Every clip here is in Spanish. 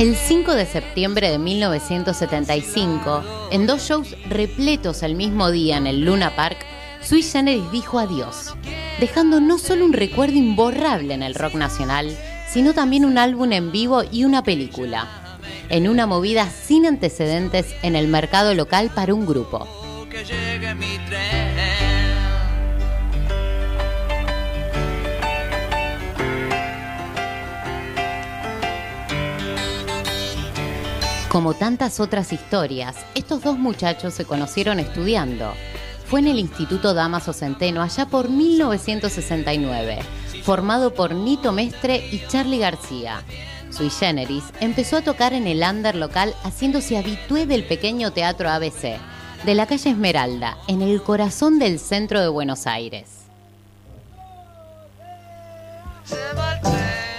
El 5 de septiembre de 1975, en dos shows repletos el mismo día en el Luna Park, Sui Generis dijo adiós, dejando no solo un recuerdo imborrable en el rock nacional, sino también un álbum en vivo y una película, en una movida sin antecedentes en el mercado local para un grupo. Como tantas otras historias, estos dos muchachos se conocieron estudiando. Fue en el Instituto Damaso Centeno allá por 1969, formado por Nito Mestre y Charlie García. Sui Generis empezó a tocar en el under local haciéndose habitué del pequeño teatro ABC, de la calle Esmeralda, en el corazón del centro de Buenos Aires.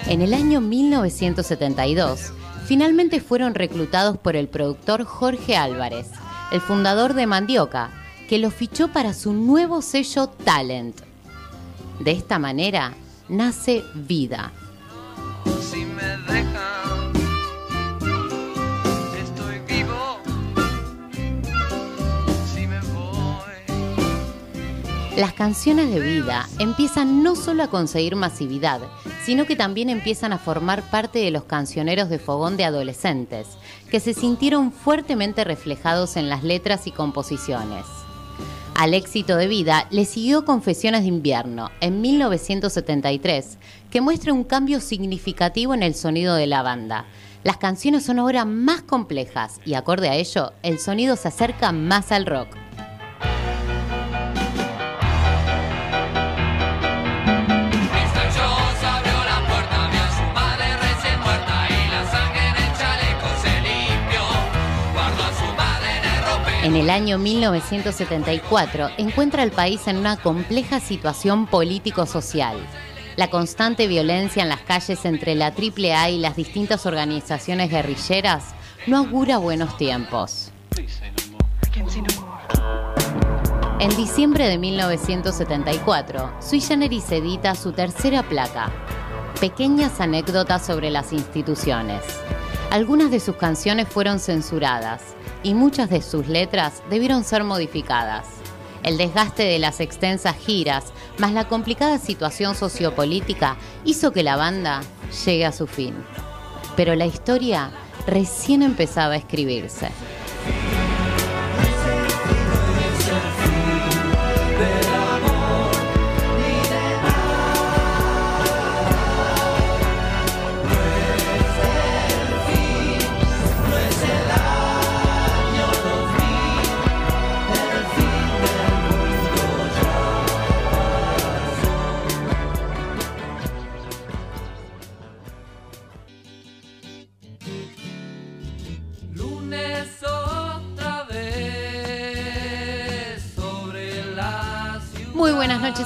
En el año 1972, finalmente fueron reclutados por el productor Jorge Álvarez, el fundador de Mandioca, que lo fichó para su nuevo sello Talent. De esta manera nace Vida. Las canciones de vida empiezan no solo a conseguir masividad, sino que también empiezan a formar parte de los cancioneros de fogón de adolescentes, que se sintieron fuertemente reflejados en las letras y composiciones. Al éxito de vida le siguió Confesiones de invierno en 1973, que muestra un cambio significativo en el sonido de la banda. Las canciones son ahora más complejas y acorde a ello, el sonido se acerca más al rock. En el año 1974 encuentra al país en una compleja situación político-social. La constante violencia en las calles entre la AAA y las distintas organizaciones guerrilleras no augura buenos tiempos. En diciembre de 1974, Sui edita su tercera placa, Pequeñas anécdotas sobre las instituciones. Algunas de sus canciones fueron censuradas y muchas de sus letras debieron ser modificadas. El desgaste de las extensas giras, más la complicada situación sociopolítica, hizo que la banda llegue a su fin. Pero la historia recién empezaba a escribirse.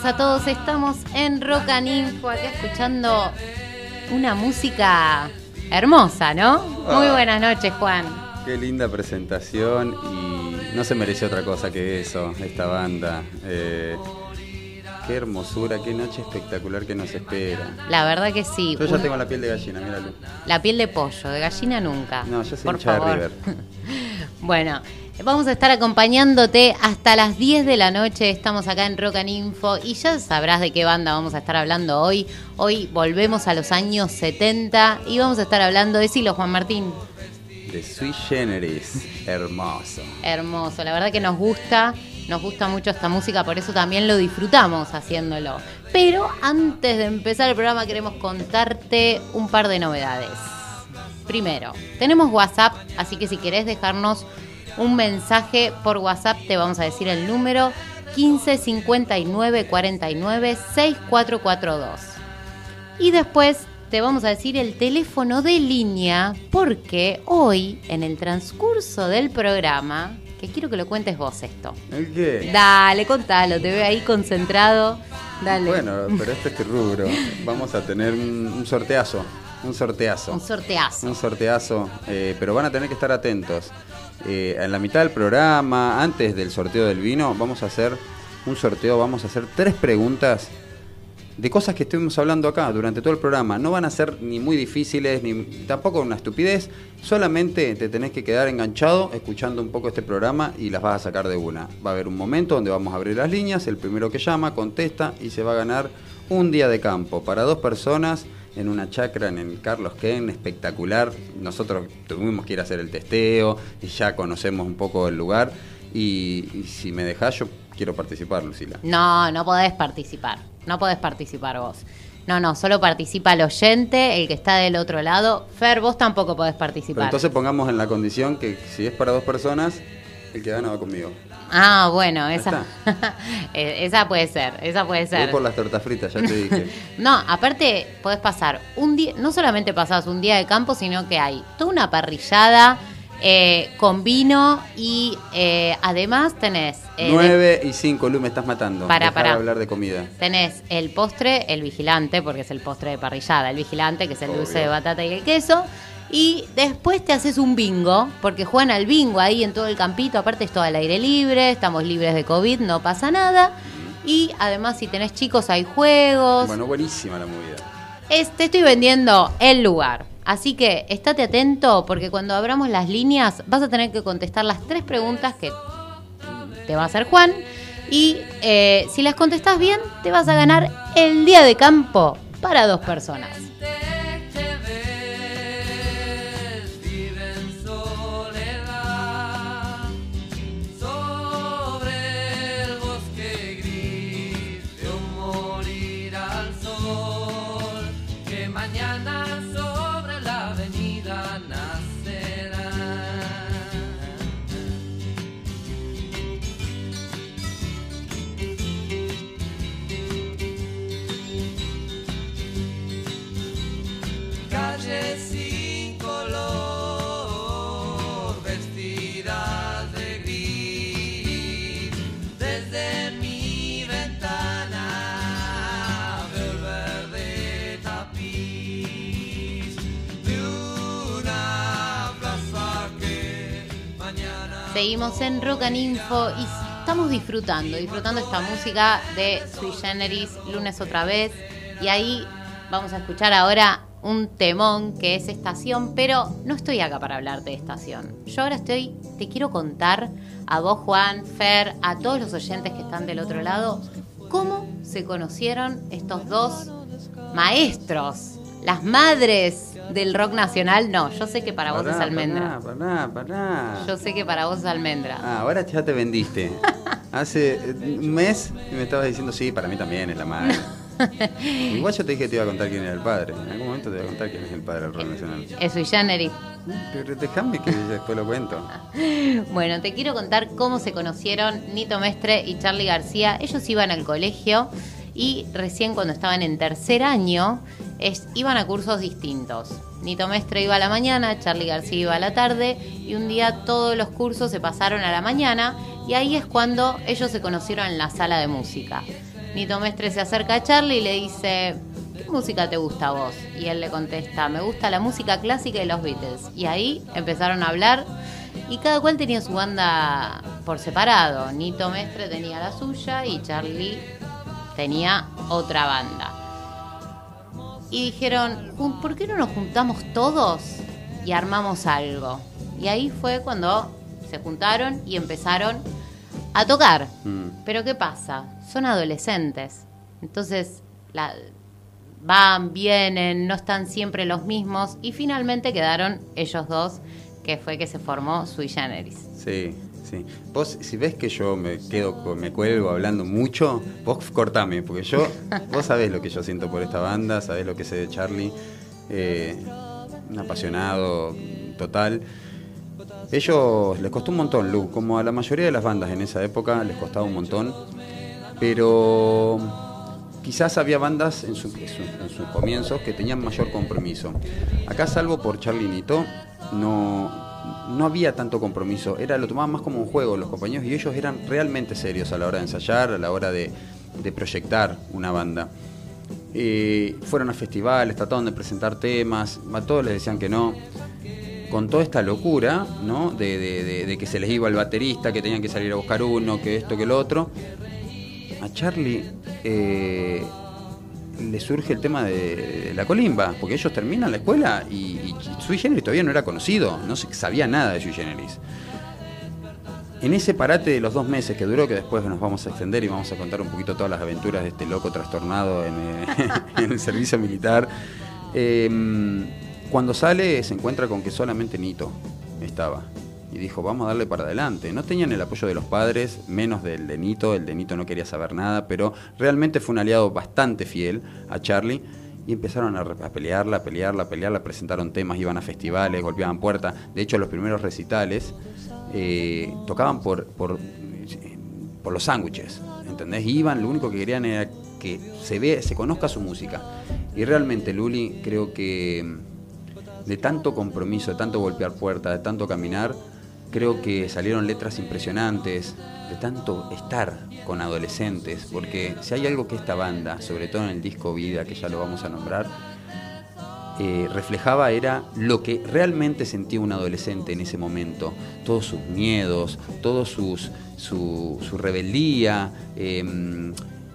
A todos. Estamos en Roca Ninfo, acá escuchando una música hermosa, ¿no? Muy ah. buenas noches, Juan. Qué linda presentación y no se merece otra cosa que eso, esta banda. Eh, qué hermosura, qué noche espectacular que nos espera. La verdad que sí. Yo ya tengo la piel de gallina, míralo. La piel de pollo, de gallina nunca. No, yo soy Por favor. River. bueno, Vamos a estar acompañándote hasta las 10 de la noche. Estamos acá en Rock and Info y ya sabrás de qué banda vamos a estar hablando hoy. Hoy volvemos a los años 70 y vamos a estar hablando de Silo, Juan Martín. De Sui Generis. Hermoso. Hermoso. La verdad que nos gusta. Nos gusta mucho esta música, por eso también lo disfrutamos haciéndolo. Pero antes de empezar el programa queremos contarte un par de novedades. Primero, tenemos WhatsApp, así que si querés dejarnos un mensaje por WhatsApp, te vamos a decir el número 15 59 49 6442. Y después te vamos a decir el teléfono de línea porque hoy, en el transcurso del programa, que quiero que lo cuentes vos esto. ¿El qué? Dale, contalo, te veo ahí concentrado. Dale. Bueno, pero este es rubro. Vamos a tener un, sorteazo. Un sorteazo. Un sorteazo. Un sorteazo. Eh, pero van a tener que estar atentos. Eh, en la mitad del programa, antes del sorteo del vino, vamos a hacer un sorteo, vamos a hacer tres preguntas de cosas que estuvimos hablando acá durante todo el programa. No van a ser ni muy difíciles, ni tampoco una estupidez. Solamente te tenés que quedar enganchado escuchando un poco este programa y las vas a sacar de una. Va a haber un momento donde vamos a abrir las líneas, el primero que llama contesta y se va a ganar un día de campo para dos personas en una chacra en el Carlos Ken, espectacular. Nosotros tuvimos que ir a hacer el testeo y ya conocemos un poco el lugar. Y, si me dejás, yo quiero participar, Lucila. No, no podés participar. No podés participar vos. No, no, solo participa el oyente, el que está del otro lado. Fer, vos tampoco podés participar. entonces pongamos en la condición que si es para dos personas, el que gana va conmigo. Ah, bueno, esa, eh, esa puede ser, esa puede ser. Voy por las tortas fritas, ya te dije. no, aparte podés pasar un día, no solamente pasás un día de campo, sino que hay toda una parrillada eh, con vino y eh, además tenés... 9 y 5, Lu, me estás matando. Para, para hablar de comida. Tenés el postre, el vigilante, porque es el postre de parrillada, el vigilante, que es el dulce de batata y el queso. Y después te haces un bingo, porque juegan al bingo ahí en todo el campito. Aparte es todo al aire libre, estamos libres de COVID, no pasa nada. Y además si tenés chicos hay juegos. Bueno, buenísima la movida. te estoy vendiendo el lugar. Así que estate atento porque cuando abramos las líneas vas a tener que contestar las tres preguntas que te va a hacer Juan. Y eh, si las contestas bien, te vas a ganar el día de campo para dos personas. Seguimos en Rock y estamos disfrutando, disfrutando esta música de Sui Generis, lunes otra vez. Y ahí vamos a escuchar ahora un temón que es estación, pero no estoy acá para hablar de estación. Yo ahora estoy, te quiero contar a vos, Juan, Fer, a todos los oyentes que están del otro lado, cómo se conocieron estos dos maestros, las madres del rock nacional, no. Yo sé que para vos es almendra. Pará, pará, Yo sé que para vos es almendra. Ah, ahora ya te vendiste. Hace un mes me estabas diciendo, sí, para mí también es la madre. Igual yo te dije que te iba a contar quién era el padre. En algún momento te voy a contar quién es el padre del rock nacional. Es sui generis. Pero déjame que después lo cuento. Bueno, te quiero contar cómo se conocieron Nito Mestre y Charlie García. Ellos iban al colegio y recién cuando estaban en tercer año iban a cursos distintos. Nito Mestre iba a la mañana, Charlie García iba a la tarde y un día todos los cursos se pasaron a la mañana y ahí es cuando ellos se conocieron en la sala de música. Nito Mestre se acerca a Charlie y le dice, ¿qué música te gusta a vos? Y él le contesta, me gusta la música clásica de los Beatles. Y ahí empezaron a hablar y cada cual tenía su banda por separado. Nito Mestre tenía la suya y Charlie tenía otra banda. Y dijeron, ¿por qué no nos juntamos todos y armamos algo? Y ahí fue cuando se juntaron y empezaron a tocar. Mm. Pero ¿qué pasa? Son adolescentes. Entonces la, van, vienen, no están siempre los mismos y finalmente quedaron ellos dos, que fue que se formó Sui Generis. Sí, Sí. Vos, si ves que yo me quedo, me cuelgo hablando mucho, vos cortame, porque yo, vos sabés lo que yo siento por esta banda, sabés lo que sé de Charlie, eh, un apasionado total. Ellos les costó un montón, Lu, como a la mayoría de las bandas en esa época les costaba un montón, pero quizás había bandas en, sus comienzos que tenían mayor compromiso. Acá, salvo por Charlie Nito, no, no había tanto compromiso, era lo tomaban más como un juego los compañeros y ellos eran realmente serios a la hora de ensayar, a la hora de, proyectar una banda. fueron a festivales, trataron de presentar temas, a todos les decían que no. Con toda esta locura, ¿no? De, que se les iba el baterista, que tenían que salir a buscar uno, que esto, que lo otro. A Charlie eh, le surge el tema de la colimba, porque ellos terminan la escuela y, y Sui Generis todavía no era conocido, no se sabía nada de Sui Generis. En ese parate de los dos meses que duró, que después nos vamos a extender y vamos a contar un poquito todas las aventuras de este loco trastornado en, eh, el servicio militar, eh, cuando sale se encuentra con que solamente Nito estaba. Y dijo, vamos a darle para adelante. No tenían el apoyo de los padres, menos del de Nito. El de Nito no quería saber nada, pero realmente fue un aliado bastante fiel a Charlie. Y empezaron a, pelearla, a pelearla, a pelearla. Presentaron temas, iban a festivales, golpeaban puertas. De hecho, los primeros recitales eh, tocaban por, por, por los sándwiches. ¿Entendés? Iban, lo único que querían era que se, ve, se conozca su música. Y realmente, Luli, creo que de tanto compromiso, de tanto golpear puertas, de tanto caminar, creo que salieron letras impresionantes, de tanto estar con adolescentes, porque si hay algo que esta banda, sobre todo en el disco Vida, que ya lo vamos a nombrar, eh, reflejaba era lo que realmente sentía un adolescente en ese momento, todos sus miedos, sus, su, rebeldía, eh,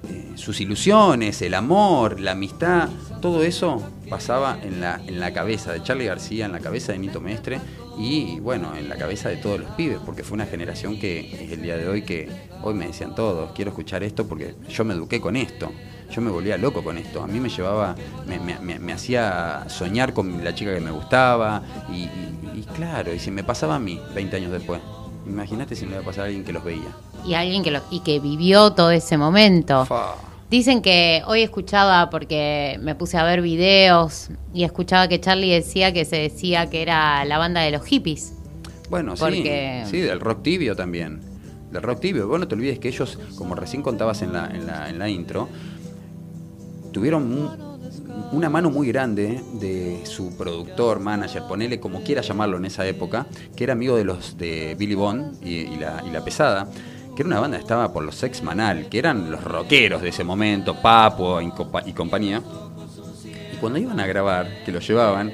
eh, sus ilusiones, el amor, la amistad, todo eso pasaba en la, en la cabeza de Charlie García, en la cabeza de Nito Mestre y bueno, en la cabeza de todos los pibes, porque fue una generación que es el día de hoy que hoy me decían todos, quiero escuchar esto porque yo me eduqué con esto, yo me volvía loco con esto, a mí me llevaba, me, me, me, me hacía soñar con la chica que me gustaba y, y, y claro, y si me pasaba a mí 20 años después, imagínate si me iba a pasar a alguien que los veía. Y alguien que lo, y que vivió todo ese momento. Dicen que hoy escuchaba, porque me puse a ver videos, y escuchaba que Charlie decía que se decía que era la banda de los hippies. Bueno, Porque- sí, sí, del rock tibio también. Del rock tibio. Vos no te olvides que ellos, como recién contabas en la, en la, en la intro, tuvieron un- una mano muy grande de su productor, manager, ponele como quiera llamarlo en esa época, que era amigo de los de Billy Bond y, y la, y la Pesada, era una banda que estaba por los Sex Manal, que eran los rockeros de ese momento, Papo y, compa- y compañía. Y cuando iban a grabar, que lo llevaban,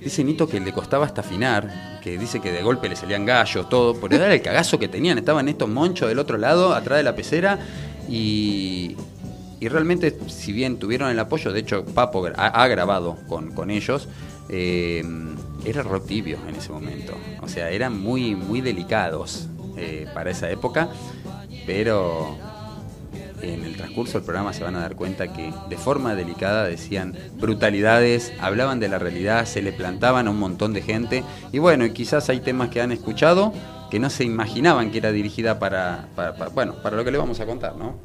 dice Nito que le costaba hasta afinar, que dice que de golpe le salían gallos, todo, pero era el cagazo que tenían, estaban estos monchos del otro lado, atrás de la pecera, y, y realmente, si bien tuvieron el apoyo, de hecho Papo ha grabado con, con ellos, eh, era rock tibio en ese momento, o sea, eran muy, muy delicados eh, para esa época, pero en el transcurso del programa se van a dar cuenta que de forma delicada decían brutalidades, hablaban de la realidad, se le plantaban a un montón de gente y bueno, quizás hay temas que han escuchado que no se imaginaban que era dirigida para, bueno, para lo que le vamos a contar, ¿no?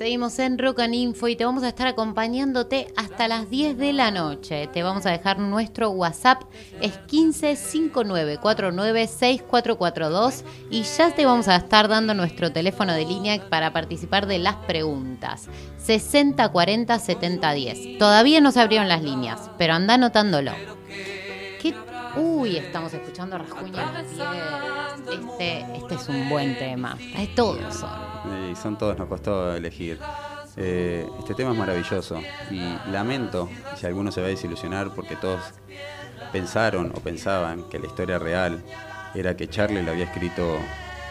Seguimos en Rock y te vamos a estar acompañándote hasta las 10 de la noche. Te vamos a dejar nuestro WhatsApp, es 1559496442 y ya te vamos a estar dando nuestro teléfono de línea para participar de las preguntas. 60407010. Todavía no se abrieron las líneas, pero anda anotándolo. Uy, estamos escuchando en las piedras. Este, este es un buen tema. De todos son. Y son todos, nos costó elegir. Eh, este tema es maravilloso y lamento si alguno se va a desilusionar porque todos pensaron o pensaban que la historia real era que Charlie lo había escrito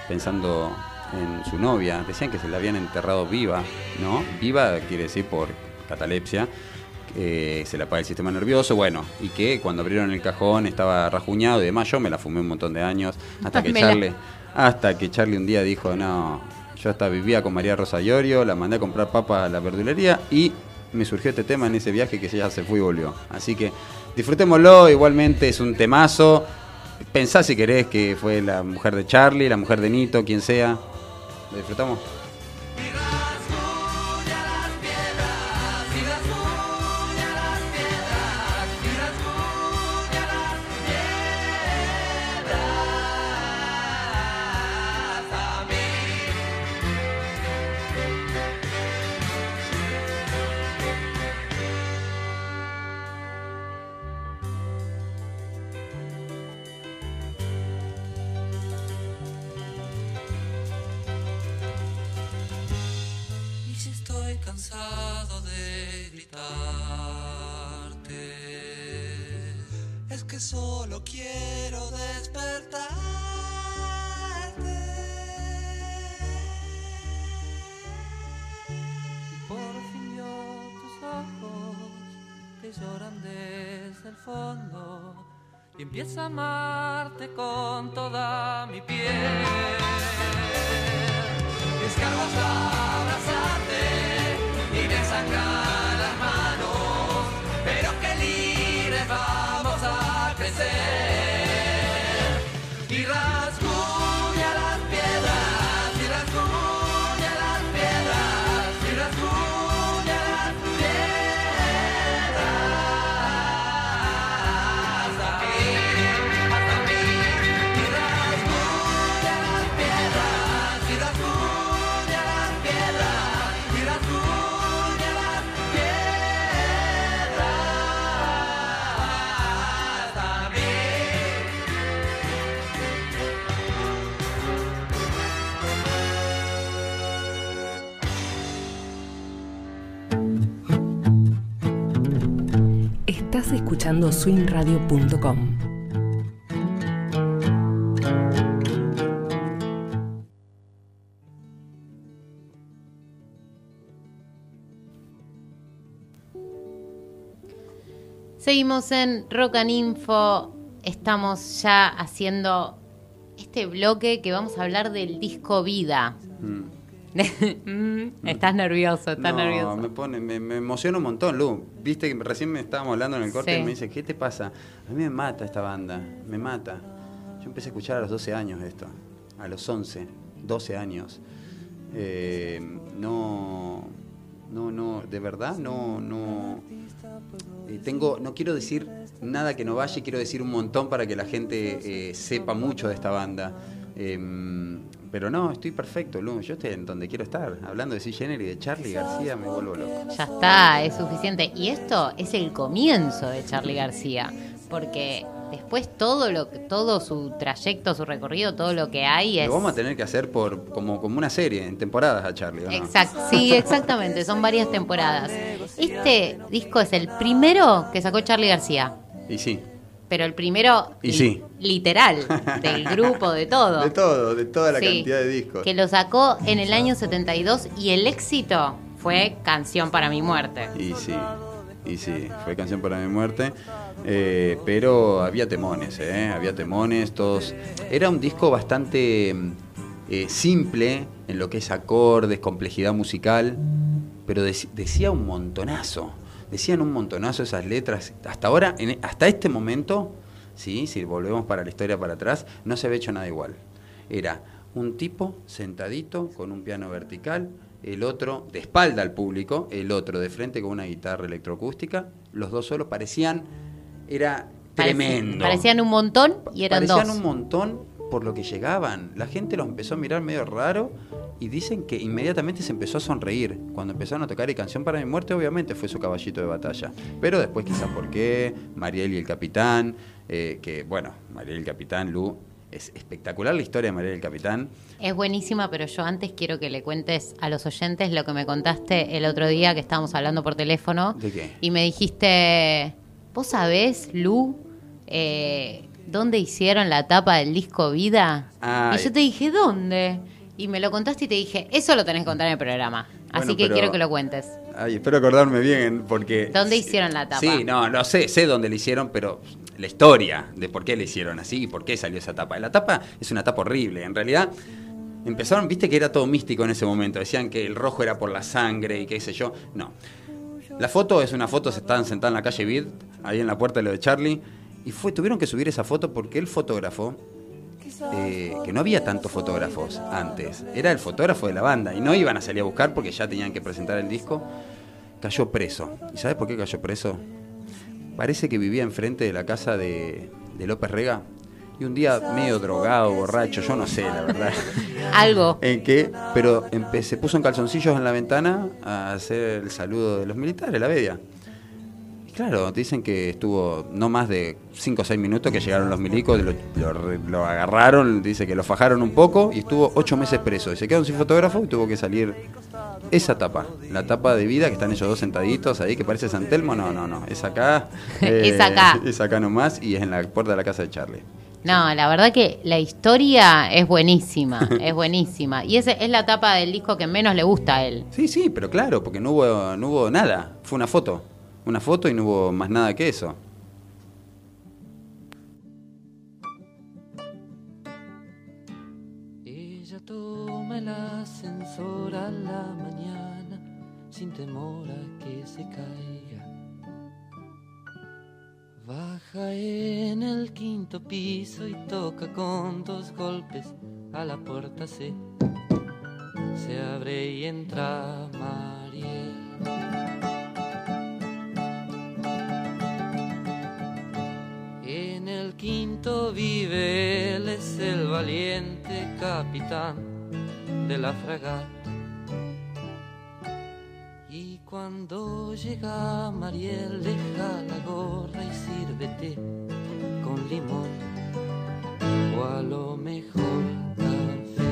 pensando en su novia. Decían que se la habían enterrado viva, ¿no? Viva quiere decir por catalepsia. Que se la apaga el sistema nervioso, bueno, y que cuando abrieron el cajón estaba rajuñado y demás, yo me la fumé un montón de años, hasta que Charlie, hasta que Charlie un día dijo, no, yo hasta vivía con María Rosa Iorio, la mandé a comprar papas a la verdulería y me surgió este tema en ese viaje que ella se fue y volvió. Así que disfrutémoslo, igualmente es un temazo. Pensá si querés que fue la mujer de Charlie, la mujer de Nito, quien sea. ¿Lo disfrutamos? Quiero despertarte. Por fin yo tus ojos que lloran desde el fondo y empiezo a amarte con toda mi piel. Descargo hasta abrazarte y me las manos, pero que libres vamos a crecer. Estás escuchando swingradio.com. Seguimos en Rock and Info. Estamos ya haciendo este bloque que vamos a hablar del disco Vida. Mm, estás nervioso, estás no, nervioso. me pone, me, me emociona un montón, Lu. Viste que recién me estábamos hablando en el corte Sí. y me dice, ¿qué te pasa? A mí me mata esta banda, me mata. Yo empecé a escuchar a los 12 años esto, a los 11, 12 años. Eh, no, no, no, de verdad, no, no. eh, tengo, no quiero decir nada que no vaya, quiero decir un montón para que la gente eh, sepa mucho de esta banda. Pero no, estoy perfecto, Lu. Yo estoy en donde quiero estar. Hablando de C. Jenner y de Charlie García, me vuelvo loco. Ya está, es suficiente. Y esto es el comienzo de Charlie García, porque después todo lo todo su trayecto, su recorrido, todo lo que hay es Lo vamos a tener que hacer por como, como una serie, en temporadas a Charlie. ¿o no? Exacto, sí, exactamente, son varias temporadas. Este disco es el primero que sacó Charlie García, Y sí, pero el primero Y li- sí. literal del grupo de todo. de todo, de toda la Sí, cantidad de discos. Que lo sacó en el año 72 y el éxito fue Canción para mi muerte. Y sí, y sí, fue canción para mi muerte. eh, pero había temones, ¿eh? Había temones, todos. Era un disco bastante mm, eh, simple en lo que es acordes, complejidad musical, pero dec- decía un montonazo. Decían un montonazo esas letras. Hasta ahora, en- hasta este momento, ¿sí? si volvemos para la historia para atrás, no se había hecho nada igual. Era un tipo sentadito con un piano vertical, el otro de espalda al público, el otro de frente con una guitarra electroacústica. Los dos solos parecían, era tremendo. Parecían un montón y eran Parecían dos. un montón por lo que llegaban. La gente los empezó a mirar medio raro y dicen que inmediatamente se empezó a sonreír. Cuando empezaron a tocar y Canción para mi muerte, obviamente fue su caballito de batalla. Pero después quizás por qué, Mariel y el Capitán, eh, que bueno, Mariel y el Capitán, Lu, es espectacular la historia de Mariel y el Capitán. Es buenísima, pero yo antes quiero que le cuentes a los oyentes lo que me contaste el otro día que estábamos hablando por teléfono. ¿De qué? Y me dijiste, ¿vos sabés, Lu, eh, dónde hicieron la tapa del disco Vida? Ah, y yo te dije, ¿dónde? Y me lo contaste y te dije, eso lo tenés que contar en el programa. Así que quiero que lo cuentes. Ay, espero acordarme bien, porque... ¿Dónde hicieron la tapa? Sí, no, no sé, sé dónde le hicieron, pero la historia de por qué le hicieron así y por qué salió esa tapa. La tapa es una tapa horrible, en realidad... Empezaron, viste que era todo místico en ese momento, decían que el rojo era por la sangre y qué sé yo. No. La foto es una foto, se estaban sentados en la calle Vid, ahí en la puerta de lo de Charlie, y fue, tuvieron que subir esa foto porque el fotógrafo, eh, que no había tantos fotógrafos antes, era el fotógrafo de la banda, y no iban a salir a buscar porque ya tenían que presentar el disco, cayó preso. ¿Y sabes por qué cayó preso? Parece que vivía enfrente de la casa de, de López Rega, y un día medio drogado, borracho, yo no sé, la verdad. Algo. en que, pero se puso en calzoncillos en la ventana a hacer el saludo de los militares, la media. Claro, dicen que estuvo no más de 5 o 6 minutos que llegaron los milicos, lo, lo lo agarraron, dice que lo fajaron un poco y estuvo 8 meses preso. Y se quedó sin fotógrafo y tuvo que salir esa tapa, la tapa de vida que están ellos dos sentaditos ahí, que parece San Telmo, no, no, no, es acá. eh, Es acá. Es acá nomás y es en la puerta de la casa de Charlie. No, la verdad que la historia es buenísima, es buenísima. Y esa es la tapa del disco que menos le gusta a él. Sí, sí, pero claro, porque no hubo, no hubo nada, fue una foto, una foto y no hubo más nada que eso. Ella toma el ascensor a la mañana sin temor a que se caiga. Baja en el quinto piso y toca con dos golpes a la puerta se se abre y entra Mariel. En el quinto vive él, es el valiente capitán de la fragata. Y cuando llega Mariel, deja la gorra y sírvete con limón o a lo mejor café.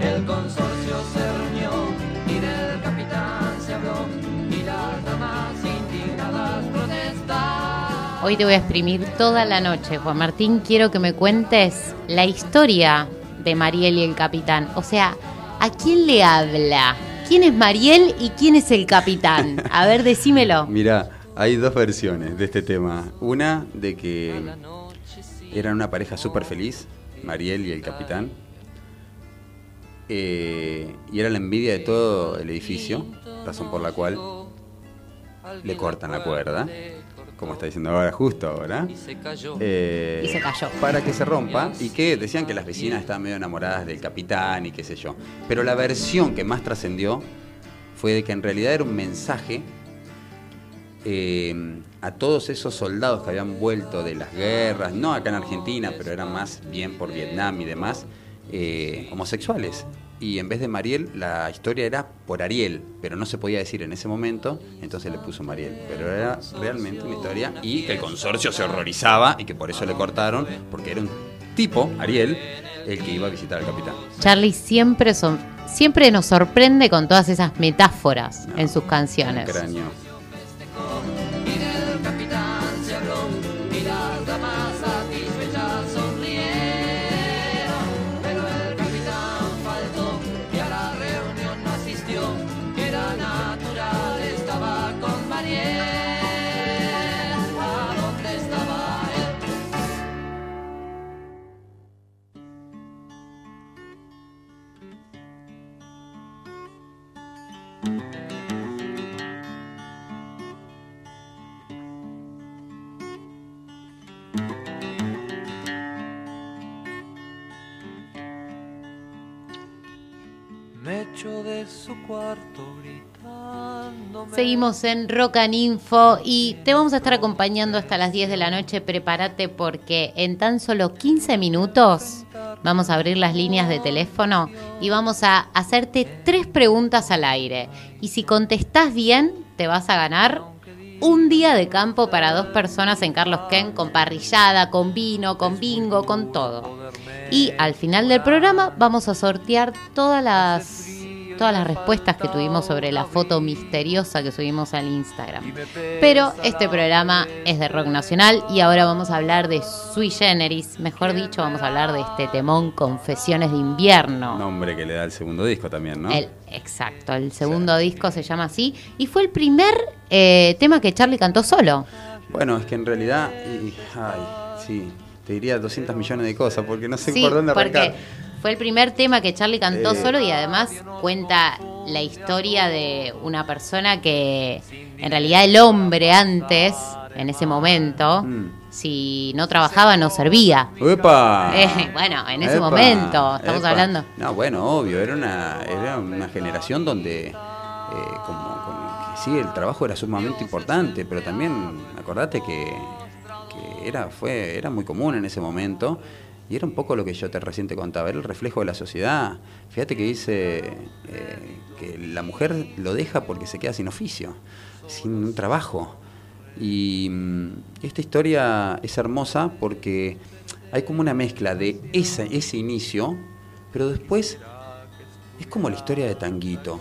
El consorcio se reunió Hoy te voy a exprimir toda la noche, Juan Martín. Quiero que me cuentes la historia de Mariel y el capitán. O sea, ¿a quién le habla? ¿Quién es Mariel y quién es el capitán? A ver, decímelo. Mirá, hay dos versiones de este tema. Una de que eran una pareja súper feliz, Mariel y el capitán. Eh, y era la envidia de todo el edificio, razón por la cual le cortan la cuerda, como está diciendo ahora, justo ahora. Y se cayó. Eh, Y se cayó. Para que se rompa y que decían que las vecinas estaban medio enamoradas del capitán y qué sé yo. Pero la versión que más trascendió fue de que en realidad era un mensaje eh, a todos esos soldados que habían vuelto de las guerras, no acá en Argentina, pero eran más bien por Vietnam y demás, eh, homosexuales. Y en vez de Mariel, la historia era por Ariel, pero no se podía decir en ese momento, entonces le puso Mariel. Pero era realmente una historia y que el consorcio se horrorizaba y que por eso le cortaron, porque era un tipo, Ariel, el que iba a visitar al capitán. Charlie siempre, son, siempre nos sorprende con todas esas metáforas en sus Un canciones. cráneo. De su cuarto gritando. Seguimos en Rock and Info y te vamos a estar acompañando hasta las 10 de la noche. Prepárate porque en tan solo 15 minutos vamos a abrir las líneas de teléfono y vamos a hacerte tres preguntas al aire. Y si contestás bien, te vas a ganar un día de campo para dos personas en Carlos Ken con parrillada, con vino, con bingo, con todo. Y al final del programa vamos a sortear todas las todas las respuestas que tuvimos sobre la foto misteriosa que subimos al Instagram. Pero este programa es de rock nacional y ahora vamos a hablar de Sui Generis, mejor dicho, vamos a hablar de este temón Confesiones de invierno. Nombre que le da el segundo disco también, ¿no? El, exacto, el segundo disco se llama así y fue el primer eh, tema que Charlie cantó solo. Bueno, es que en realidad, y- ay, sí, te diría 200 millones de cosas, porque no sé Sí, por dónde porque arrancar. Fue el primer tema que Charlie cantó Eh. solo y además cuenta la historia de una persona que en realidad el hombre antes, en ese momento, Mm. si no trabajaba no servía. ¡Epa! Eh, bueno, en ese Epa, momento, estamos epa. hablando. No, bueno, obvio, era una, era una generación donde, eh, como, como que sí, el trabajo era sumamente importante, pero también acordate que, que era, fue, era muy común en ese momento. Y era un poco lo que yo te recién te contaba, era el reflejo de la sociedad. Fíjate que dice eh, que la mujer lo deja porque se queda sin oficio, sin un trabajo. Y mm, esta historia es hermosa porque hay como una mezcla de esa, ese inicio, pero después es como la historia de Tanguito.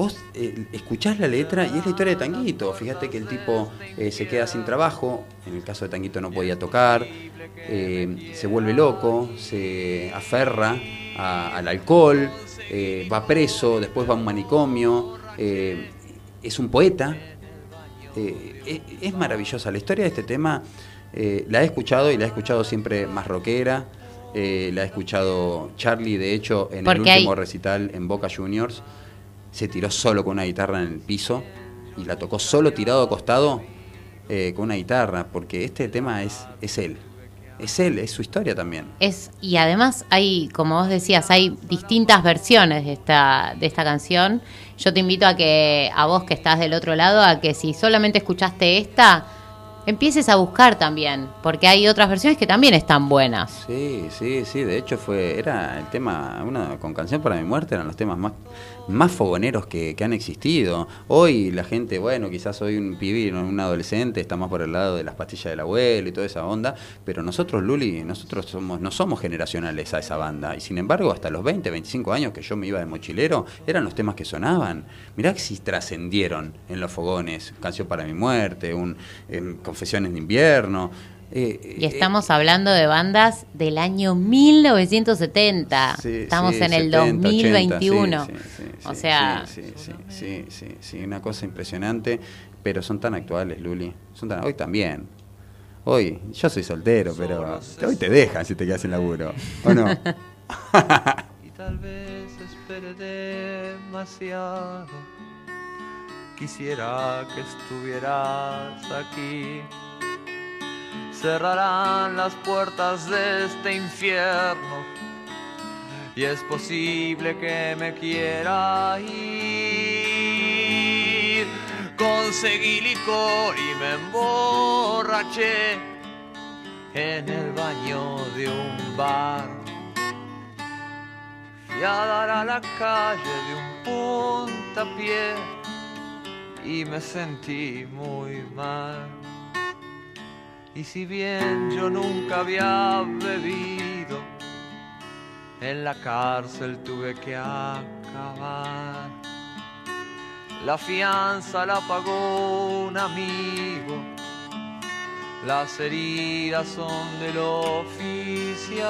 Vos eh, escuchás la letra y es la historia de Tanguito. Fíjate que el tipo eh, se queda sin trabajo, en el caso de Tanguito no podía tocar, eh, se vuelve loco, se aferra a- al alcohol, eh, va preso, después va a un manicomio, es un poeta. Eh, es, es maravillosa. La historia de este tema la he escuchado y la he escuchado siempre más rockera. la he escuchado Charlie, de hecho, en el último hay- recital en Boca Juniors. Se tiró solo con una guitarra en el piso y la tocó solo tirado acostado eh, con una guitarra, porque este tema es, es él. Es él, es su historia también. Es, y además hay, como vos decías, hay distintas versiones de esta, de esta canción. Yo te invito a que, a vos que estás del otro lado, a que si solamente escuchaste esta, empieces a buscar también, porque hay otras versiones que también están buenas. Sí, sí, sí, de hecho fue, era el tema, una, con Canción para mi muerte eran los temas más, más fogoneros que, han existido. Hoy la gente, bueno, quizás hoy un pibe, un adolescente, está más por el lado de las pastillas del abuelo y toda esa onda, pero nosotros, Luli, nosotros somos, no somos generacionales a esa banda, y sin embargo, hasta los 20, 25 años que yo me iba de mochilero, eran los temas que sonaban. Mirá que si trascendieron en los fogones, Canción para mi muerte, un, em, Confesiones de invierno. Eh, Y eh, estamos hablando de bandas del año 1970. Sí, estamos sí, en el 70, 2021. 80, sí, sí, sí, o sí, sea, sí, sí, sí, sí, sí, una cosa impresionante, pero son tan actuales, Luli. Son tan, hoy también. Hoy, yo soy soltero, pero hoy te dejan si te quedas sin laburo, ¿o no? y tal vez espere demasiado. Quisiera que estuvieras aquí. Cerrarán las puertas de este infierno y es posible que me quiera ir. Conseguí licor y me emborraché en el baño de un bar. Fui a dar a la calle de un puntapié y me sentí muy mal. Y si bien yo nunca había bebido, en la cárcel tuve que acabar. La fianza la pagó un amigo, las heridas son del oficial.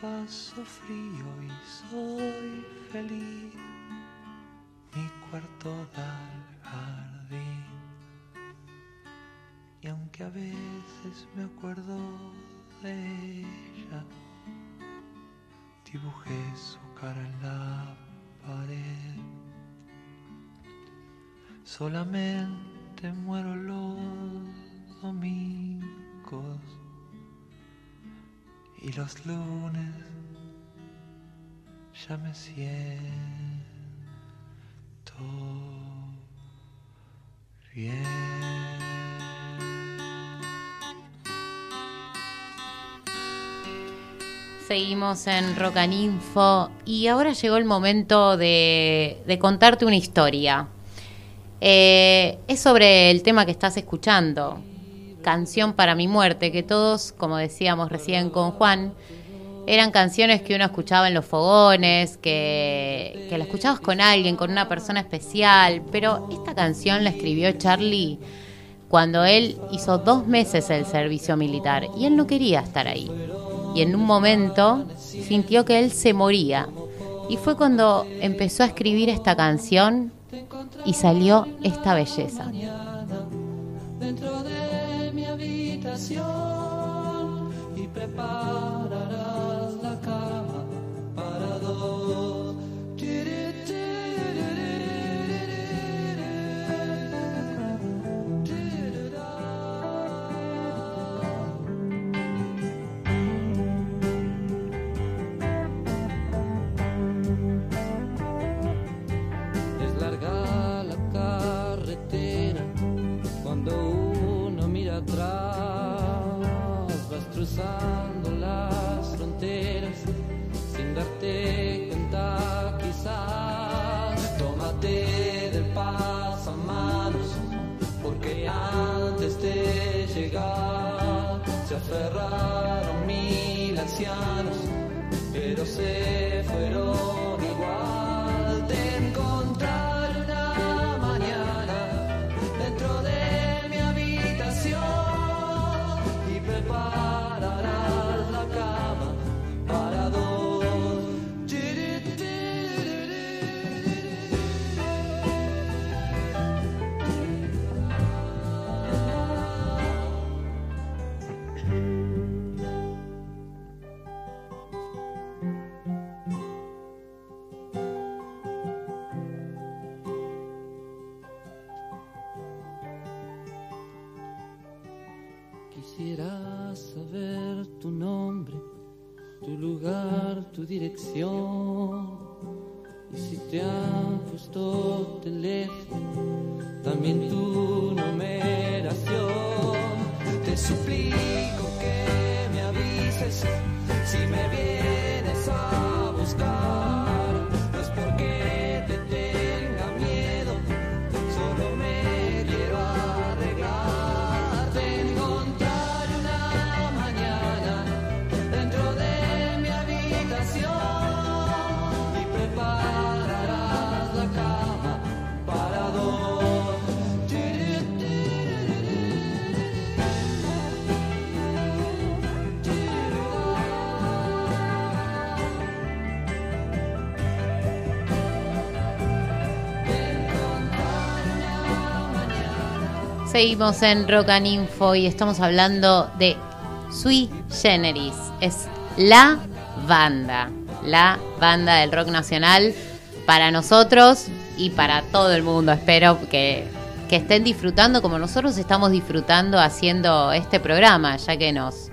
Paso frío y soy feliz. Mi cuarto da al jardín. Y aunque a veces me acuerdo de ella, dibujé su cara en la pared. Solamente muero los domingos y los lunes ya me siento bien. Seguimos en Rocaninfo y ahora llegó el momento de, contarte una historia. Eh, es sobre el tema que estás escuchando, Canción para mi muerte, que todos, como decíamos recién con Juan, eran canciones que uno escuchaba en los fogones, que, que la escuchabas con alguien, con una persona especial, pero esta canción la escribió Charlie cuando él hizo dos meses el servicio militar y él no quería estar ahí. Y en un momento sintió que él se moría. Y fue cuando empezó a escribir esta canción y salió esta belleza. Y prepararás cruzando las fronteras sin darte cuenta quizás. Tómate del pasamanos porque antes de llegar se aferraron mil ancianos tu dirección. Y si te han puesto teléfono, también tu Seguimos en Rock and Info y estamos hablando de Sui Generis. Es la banda, la banda del rock nacional para nosotros y para todo el mundo. Espero que, que estén disfrutando como nosotros estamos disfrutando haciendo este programa, ya que nos,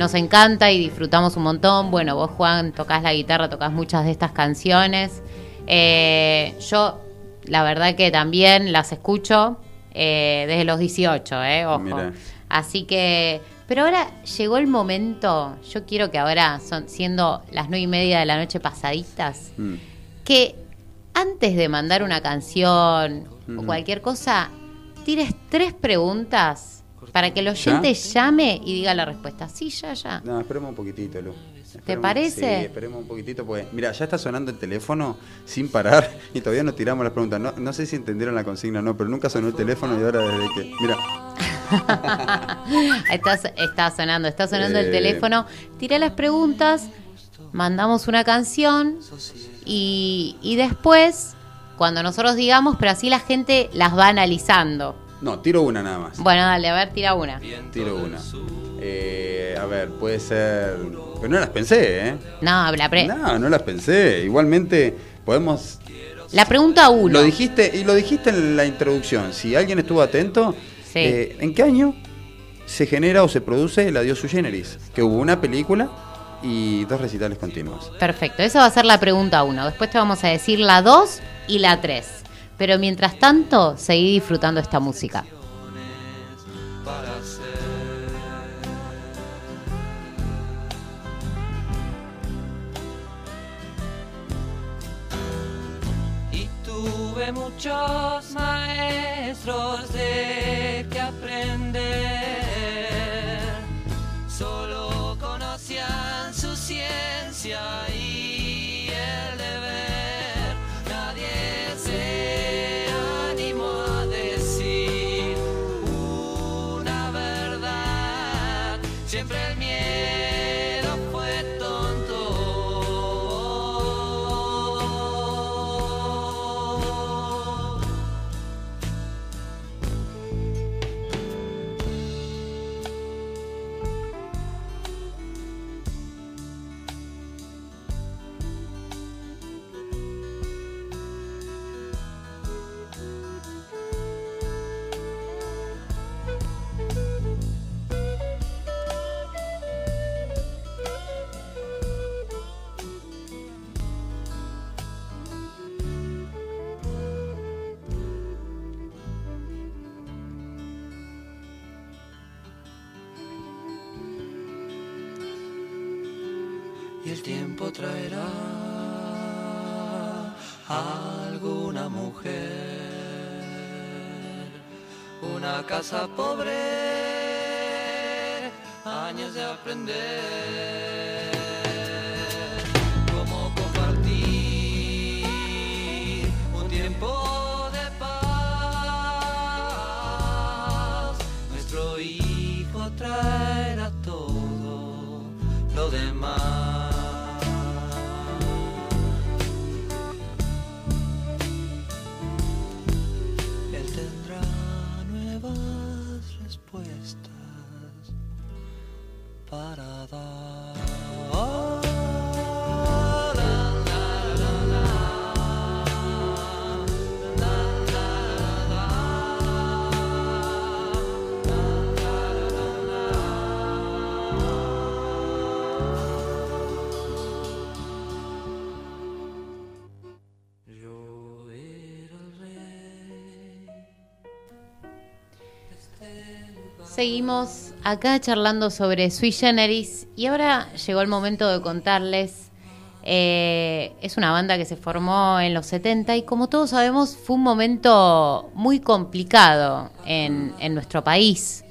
nos encanta y disfrutamos un montón. Bueno, vos Juan tocas la guitarra, tocas muchas de estas canciones. Eh, yo la verdad que también las escucho eh, desde los 18, eh, ojo. Así que, pero ahora llegó el momento, yo quiero que ahora, son, siendo las nueve y media de la noche pasaditas, Mm. que antes de mandar una canción o Ujú. cualquier cosa, tires tres preguntas para que el oyente llame y diga la respuesta. Sí, ya, ya. No, esperemos un poquitito, Lu. Esperemos- parece? Sí, esperemos un poquitito, porque mira, ya está sonando el teléfono sin parar y todavía no tiramos las preguntas. No, no sé si entendieron la consigna o no, pero nunca sonó el teléfono y ahora desde que. Mira, está, está sonando, está sonando el Eh. teléfono. Tiré las preguntas, mandamos una canción y, y después, cuando nosotros digamos, pero así la gente las va analizando. No, tiro una nada más. Bueno, dale, a ver, tira una. Tiro una. Eh, a ver, puede ser. Pero no las pensé, ¿eh? No, la, pre- No, no las pensé. Igualmente, podemos. la pregunta uno. Lo dijiste, y lo dijiste en la introducción. Si alguien estuvo atento, Sí. eh, ¿en qué año se genera o se produce el Adiós Sui Generis? Que hubo una película y dos recitales continuos. Perfecto, esa va a ser la pregunta uno. Después te vamos a decir la dos y la tres. Pero mientras tanto, seguí disfrutando esta música. Y tuve muchos maestros de que aprender. Casa pobre, años de aprender para dar. Yo era el rey. Seguimos acá charlando sobre Sui Generis y ahora llegó el momento de contarles. eh, es una banda que se formó en los 70 y como todos sabemos fue un momento muy complicado en, en nuestro país,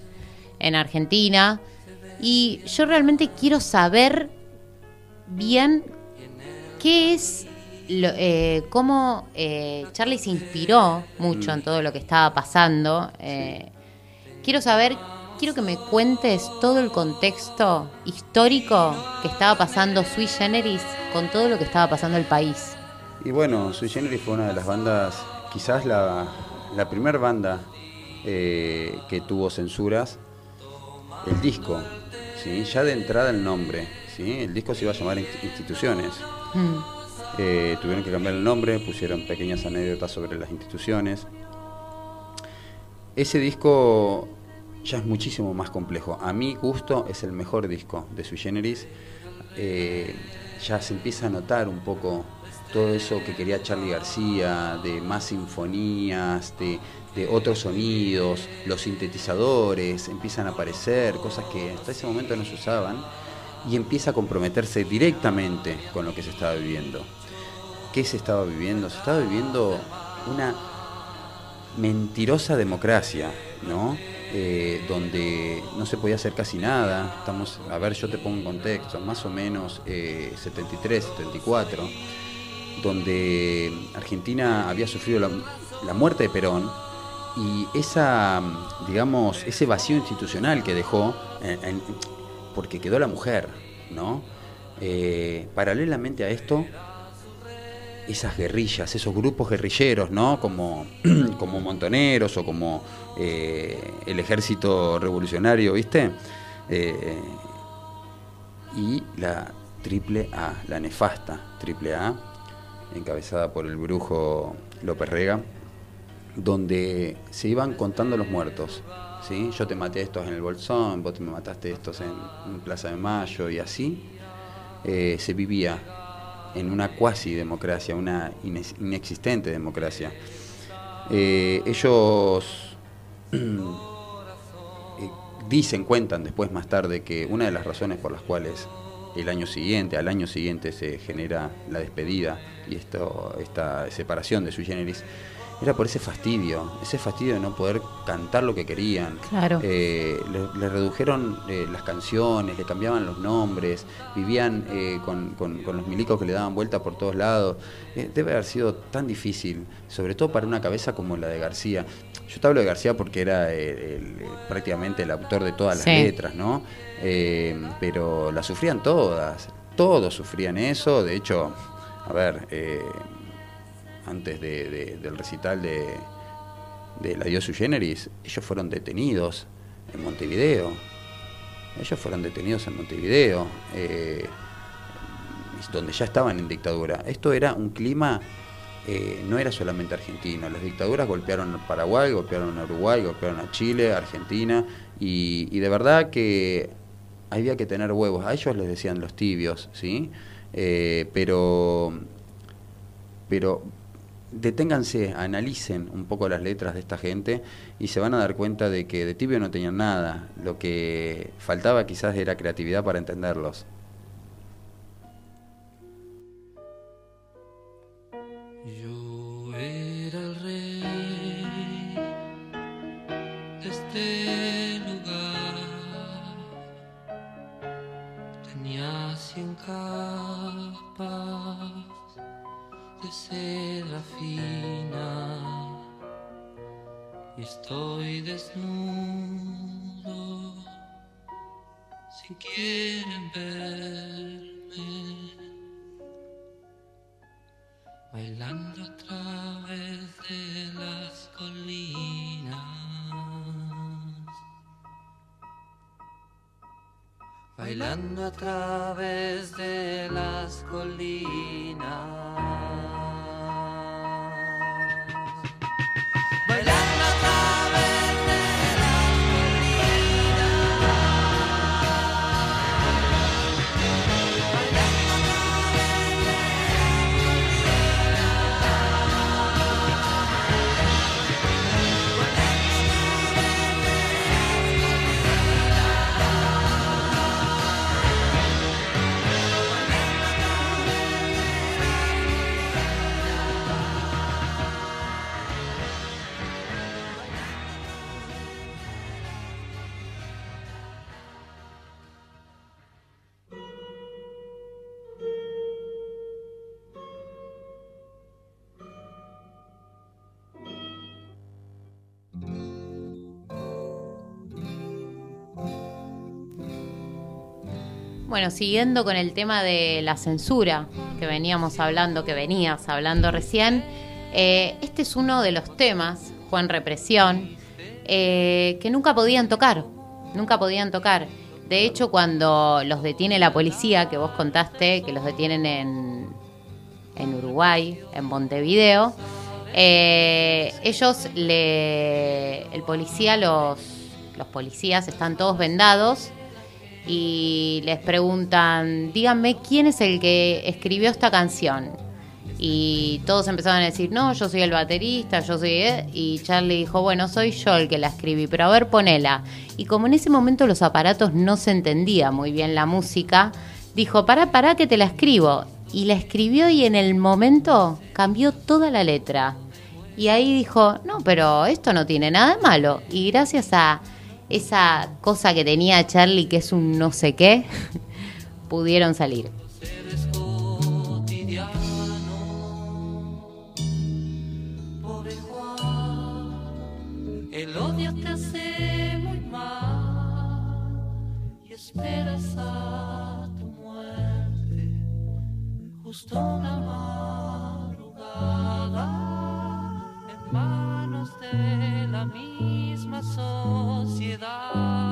en Argentina. Y yo realmente quiero saber bien qué es, lo- eh, cómo eh, Charlie se inspiró mucho en todo lo que estaba pasando. quiero saber, quiero que me cuentes todo el contexto histórico que estaba pasando Sui Generis con todo lo que estaba pasando el país. Y bueno, Sui Generis fue una de las bandas, quizás la, la primera banda eh, que tuvo censuras. El disco, ¿sí? ya de entrada el nombre, ¿sí? el disco se iba a llamar Inst- Instituciones. Mm, Eh, tuvieron que cambiar el nombre, pusieron pequeñas anécdotas sobre las instituciones. Ese disco ya es muchísimo más complejo. A mi gusto es el mejor disco de Sui Generis. Eh, ya se empieza a notar un poco todo eso que quería Charlie García, de más sinfonías, de, de otros sonidos, los sintetizadores empiezan a aparecer, cosas que hasta ese momento no se usaban, y empieza a comprometerse directamente con lo que se estaba viviendo. ¿Qué se estaba viviendo? Se estaba viviendo una mentirosa democracia, ¿no? Eh, donde no se podía hacer casi nada. Estamos, a ver, yo te pongo en contexto, más o menos eh, 73, 74, donde Argentina había sufrido la, muerte de Perón y esa, digamos, ese vacío institucional que dejó, porque quedó la mujer, ¿no? Eh, paralelamente a esto, esas guerrillas, esos grupos guerrilleros, ¿no? Como, como montoneros o como eh, el ejército revolucionario, ¿viste? Eh, y la triple A, la nefasta triple A, encabezada por el brujo López Rega, donde se iban contando los muertos. ¿sí? Yo te maté estos en el Bolsón, vos te mataste estos en, en Plaza de Mayo, y así eh, se vivía en una cuasi democracia, una inexistente democracia. Eh, ellos eh, dicen, cuentan después más tarde que una de las razones por las cuales el año siguiente, al año siguiente se genera la despedida y esto, esta separación de sui generis, era por ese fastidio, ese fastidio de no poder cantar lo que querían. Claro. Eh, le, le redujeron eh, las canciones, le cambiaban los nombres, vivían eh, con, con- con los milicos que le daban vuelta por todos lados. Eh, debe haber sido tan difícil, sobre todo para una cabeza como la de García. Yo te hablo de García porque era el- el- prácticamente el autor de todas las Sí. letras, ¿no? Pero las sufrían todas, todos sufrían eso. De hecho, a ver, eh, antes de- de- del recital de, de La Dios Sui Generis, ellos fueron detenidos en Montevideo. Ellos fueron detenidos en Montevideo, eh, donde ya estaban en dictadura. Esto era un clima, eh, no era solamente argentino. Las dictaduras golpearon Paraguay, golpearon a Uruguay, golpearon a Chile, Argentina, y, y de verdad que había que tener huevos. A ellos les decían los tibios, ¿sí? Eh, pero pero deténganse, analicen un poco las letras de esta gente y se van a dar cuenta de que de tibio no tenían nada. Lo que faltaba quizás era creatividad para entenderlos. Yo era el rey este quieren verme bailando a través de las colinas. Bailando a través de las colinas. Siguiendo con el tema de la censura que veníamos hablando, que venías hablando recién, eh, este es uno de los temas, Juan Represión, eh, que nunca podían tocar, nunca podían tocar. De hecho, cuando los detiene la policía, que vos contaste, que los detienen en, en Uruguay, en Montevideo, eh, ellos, le, el policía, los, los policías están todos vendados y les preguntan, díganme quién es el que escribió esta canción. Y todos empezaron a decir, no, yo soy el baterista, yo soy... eh", Y Charlie dijo, bueno, soy yo el que la escribí, pero a ver, ponela. Y como en ese momento los aparatos no se entendía muy bien la música, dijo, pará, pará que te la escribo. Y la escribió y en el momento cambió toda la letra. Y ahí dijo, no, pero esto no tiene nada de malo. Y gracias a esa cosa que tenía Charlie, que es un no sé qué, pudieron salir. el odio te hace muy mal y esperas a tu muerte justo una sociedad.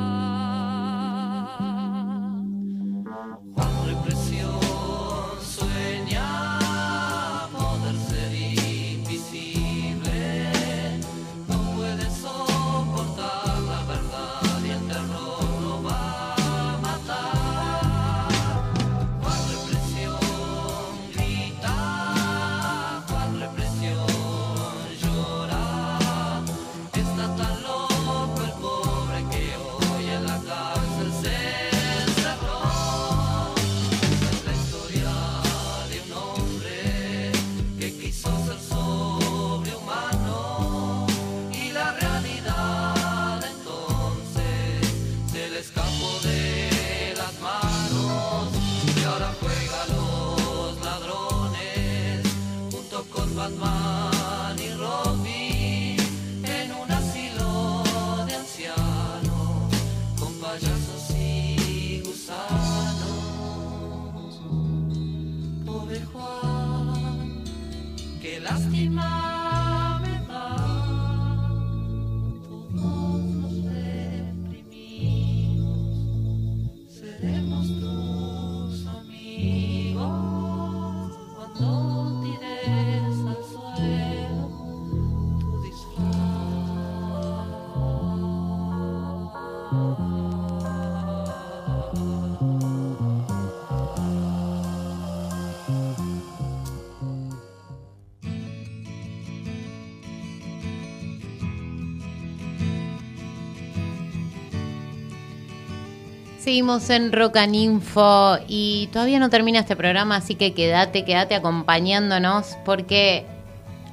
Seguimos en Rocaninfo y todavía no termina este programa, así que quédate, quédate acompañándonos porque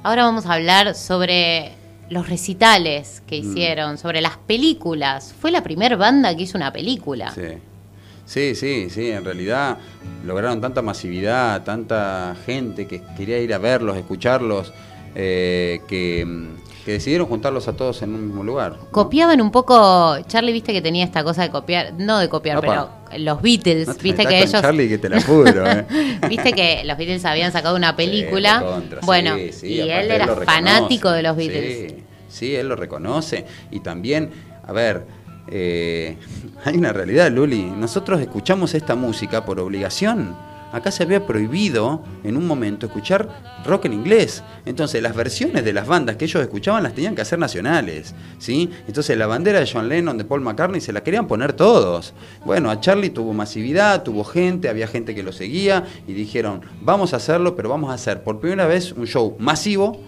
ahora vamos a hablar sobre los recitales que Mm. hicieron, sobre las películas. Fue la primera banda que hizo una película. Sí. Sí, sí, sí, en realidad lograron tanta masividad, tanta gente que quería ir a verlos, escucharlos, eh, que, que decidieron juntarlos a todos en un mismo lugar. ¿no? Copiaban un poco, Charlie viste que tenía esta cosa de copiar, no de copiar, Opa. pero los Beatles, No te viste que ellos... Charlie que te la pudro, ¿eh? Viste que los Beatles habían sacado una película. Sí, bueno, sí, y él era fanático de los Beatles. Sí, sí, él lo reconoce. Y también, a ver, eh, hay una realidad, Luli. Nosotros escuchamos esta música por obligación. Acá se había prohibido en un momento escuchar rock en inglés. Entonces las versiones de las bandas que ellos escuchaban las tenían que hacer nacionales. ¿sí? Entonces la bandera de John Lennon, de Paul McCartney, se la querían poner todos. Bueno, a Charlie tuvo masividad, tuvo gente, había gente que lo seguía y dijeron, vamos a hacerlo, pero vamos a hacer por primera vez un show masivo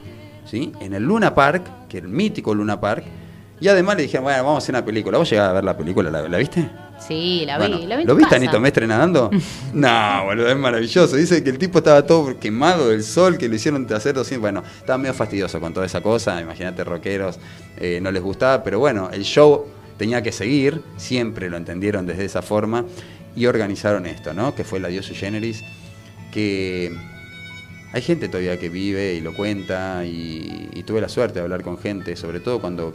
¿sí? en el Luna Park, que el mítico Luna Park. Y además le dijeron, bueno, vamos a hacer una película. ¿Vos llegás a ver la película? ¿La, la viste? Sí, la Bueno, vi. La vi en ¿Lo viste a casa. Nito Mestre nadando? no, boludo, es maravilloso. Dice que el tipo estaba todo quemado del sol, que lo hicieron hacer 200. Bueno, estaba medio fastidioso con toda esa cosa. Imagínate, rockeros, eh, no les gustaba. Pero bueno, el show tenía que seguir. Siempre lo entendieron desde esa forma. Y organizaron esto, ¿no? Que fue la Dios Sui Generis. Que hay gente todavía que vive y lo cuenta. Y, y tuve la suerte de hablar con gente, sobre todo cuando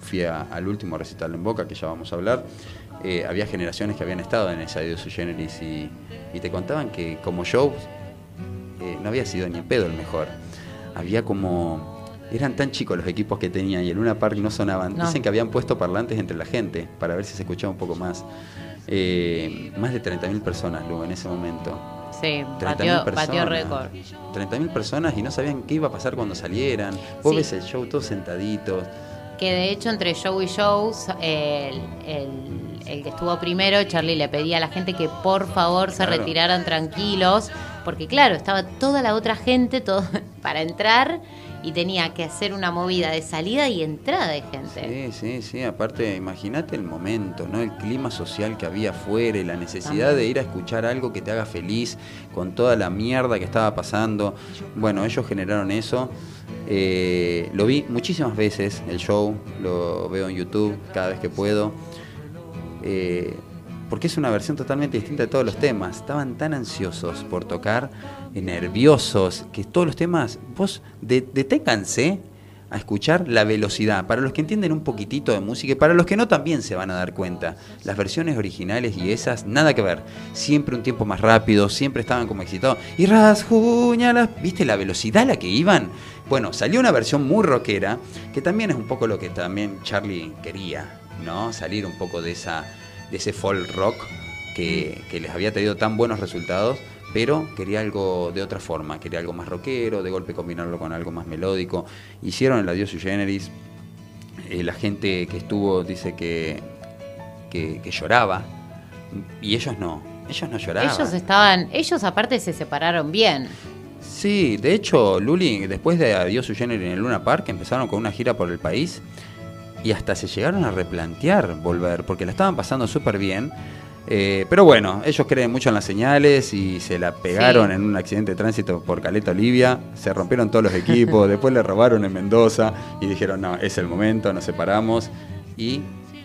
fui a- al último recital en Boca, que ya vamos a hablar, eh, había generaciones que habían estado en esa Dios Sui Generis y, y te contaban que como show eh, no había sido ni en pedo el mejor. Había como... Eran tan chicos los equipos que tenían y en una Park no sonaban. No. Dicen que habían puesto parlantes entre la gente para ver si se escuchaba un poco más. Eh, más de 30.000 personas, Lu, en ese momento. Sí, 30.000 pateó, personas. pateó récord. 30.000 personas y no sabían qué iba a pasar cuando salieran. Vos Sí. ves el show todos sentaditos. Que de hecho entre show y show, el, el- el que estuvo primero, Charlie le pedía a la gente que por favor se Claro. retiraran tranquilos, porque claro, estaba toda la otra gente todo, para entrar y tenía que hacer una movida de salida y entrada de gente. Sí, sí, sí. Aparte, imagínate el momento, ¿no? El clima social que había afuera y la necesidad de ir a escuchar algo que te haga feliz con toda la mierda que estaba pasando. Bueno, ellos generaron eso. Eh, lo vi muchísimas veces, el show, lo veo en YouTube cada vez que puedo. Eh, porque es una versión totalmente distinta de todos los temas. Estaban tan ansiosos por tocar, eh, nerviosos, que todos los temas, vos de- deténganse a escuchar la velocidad. Para los que entienden un poquitito de música y para los que no también se van a dar cuenta. Las versiones originales y esas, nada que ver. Siempre un tiempo más rápido, siempre estaban como excitados. Y rasguñalas, ¿viste la velocidad a la que iban? Bueno, salió una versión muy rockera, que también es un poco lo que también Charlie quería, ¿no? Salir un poco de esa de ese folk rock que, que les había tenido tan buenos resultados, pero quería algo de otra forma, quería algo más rockero, de golpe combinarlo con algo más melódico. Hicieron el Adiós Sui Generis, eh, la gente que estuvo dice que, que, que lloraba, y ellos no, ellos no lloraban. Ellos estaban, ellos aparte se separaron bien. Sí, de hecho, Luli, después de Adiós Sui Generis en el Luna Park, empezaron con una gira por el país y hasta se llegaron a replantear volver, porque la estaban pasando súper bien. Eh, pero bueno, ellos creen mucho en las señales y se la pegaron Sí. en un accidente de tránsito por Caleta Olivia, se rompieron todos los equipos, después le robaron en Mendoza y dijeron, no, es el momento, nos separamos y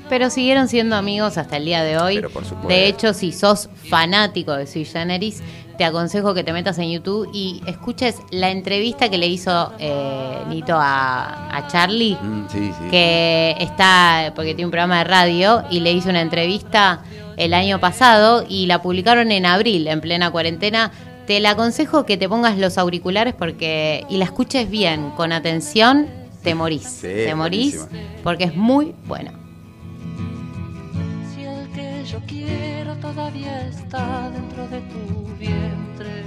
Pero siguieron siendo amigos hasta el día de hoy. Pero por supuesto. De hecho, si sos fanático de Sui Generis, te aconsejo que te metas en YouTube y escuches la entrevista que le hizo eh, Nito a, a Charlie, mm, sí, sí. que está, porque tiene un programa de radio, y le hizo una entrevista el año pasado y la publicaron en abril, en plena cuarentena. Te la aconsejo que te pongas los auriculares porque y la escuches bien, con atención, te morís. Sí, te morís porque es muy buena. Si el que yo quiero todavía está dentro de tu vientre.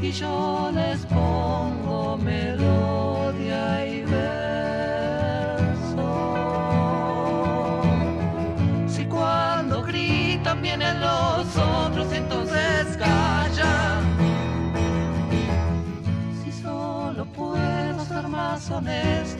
Y yo les pongo melodía y verso. Si cuando gritan vienen los otros, entonces calla. Si solo puedo ser más honesto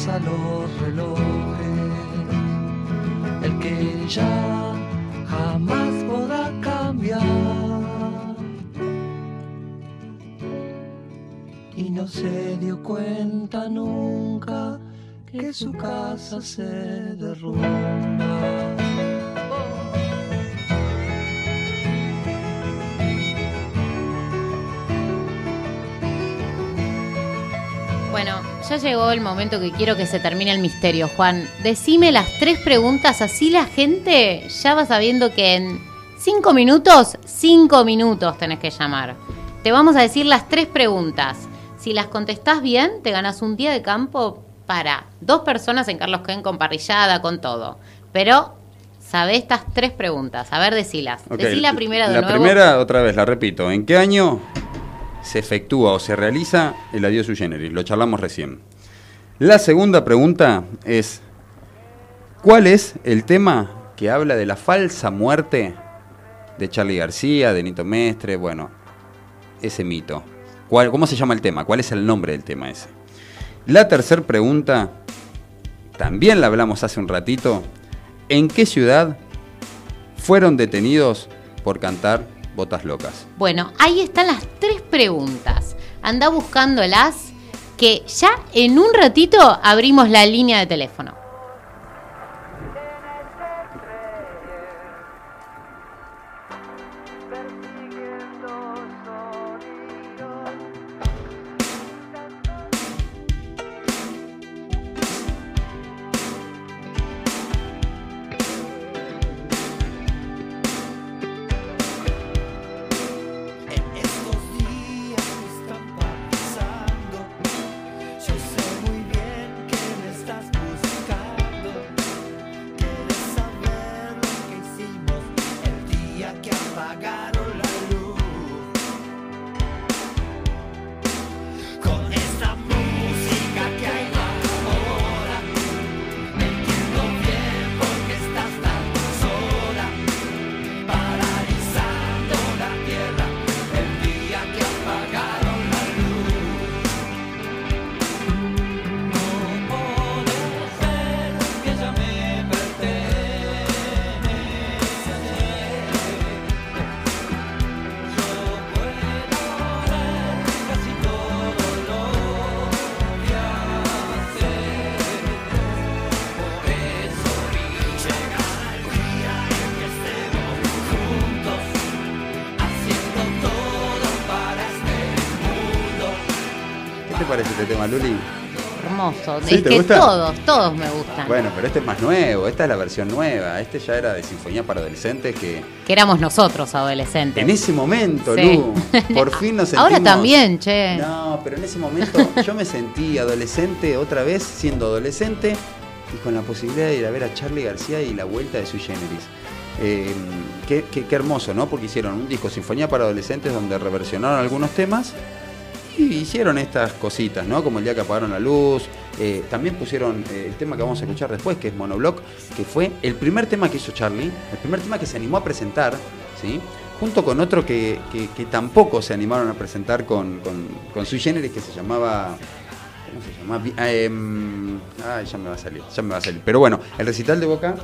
atrasa los relojes, el que ya jamás podrá cambiar. Y no se dio cuenta nunca que su casa se derrumba. Bueno, ya llegó el momento que quiero que se termine el misterio, Juan. Decime las tres preguntas, así la gente ya va sabiendo que en cinco minutos, cinco minutos tenés que llamar. Te vamos a decir las tres preguntas. Si las contestás bien, te ganas un día de campo para dos personas en Carlos Ken con parrillada, con todo. Pero sabés estas tres preguntas. A ver, decilas. Decí la primera de La nuevo. primera, otra vez, la repito. ¿En qué año se efectúa o se realiza el adiós sui generis? Lo charlamos recién. La segunda pregunta es, ¿cuál es el tema que habla de la falsa muerte de Charlie García, de Nito Mestre, bueno, ese mito? ¿Cuál, ¿Cómo se llama el tema? ¿Cuál es el nombre del tema ese? La tercera pregunta, también la hablamos hace un ratito, ¿en qué ciudad fueron detenidos por cantar Botas Locas? Bueno, ahí están las tres preguntas. Anda buscándolas, que ya en un ratito abrimos la línea de teléfono. Parece este tema, Luli? Hermoso. ¿Sí? es ¿Te que gusta? todos, todos me gustan. Bueno, pero este es más nuevo, esta es la versión nueva, este ya era de Sinfonía para Adolescentes que Que éramos nosotros adolescentes. en ese momento, Sí. Lu, por fin nos sentimos... Ahora también, che. No, pero en ese momento yo me sentí adolescente otra vez, siendo adolescente y con la posibilidad de ir a ver a Charlie García y la vuelta de Sui Generis. Eh, qué, qué- qué hermoso, ¿no? Porque hicieron un disco Sinfonía para Adolescentes donde reversionaron algunos temas y hicieron estas cositas, ¿no? Como el día que apagaron la luz. Eh, también pusieron eh, el tema que vamos a escuchar después, que es Monoblock, que fue el primer tema que hizo Charlie, el primer tema que se animó a presentar, ¿sí? Junto con otro que, que- tampoco se animaron a presentar con, con, con Sui Generis, que se llamaba. ¿Cómo se llama? Vi- ah, em, ay, ya me va a salir, ya me va a salir. Pero bueno, el recital de Boca.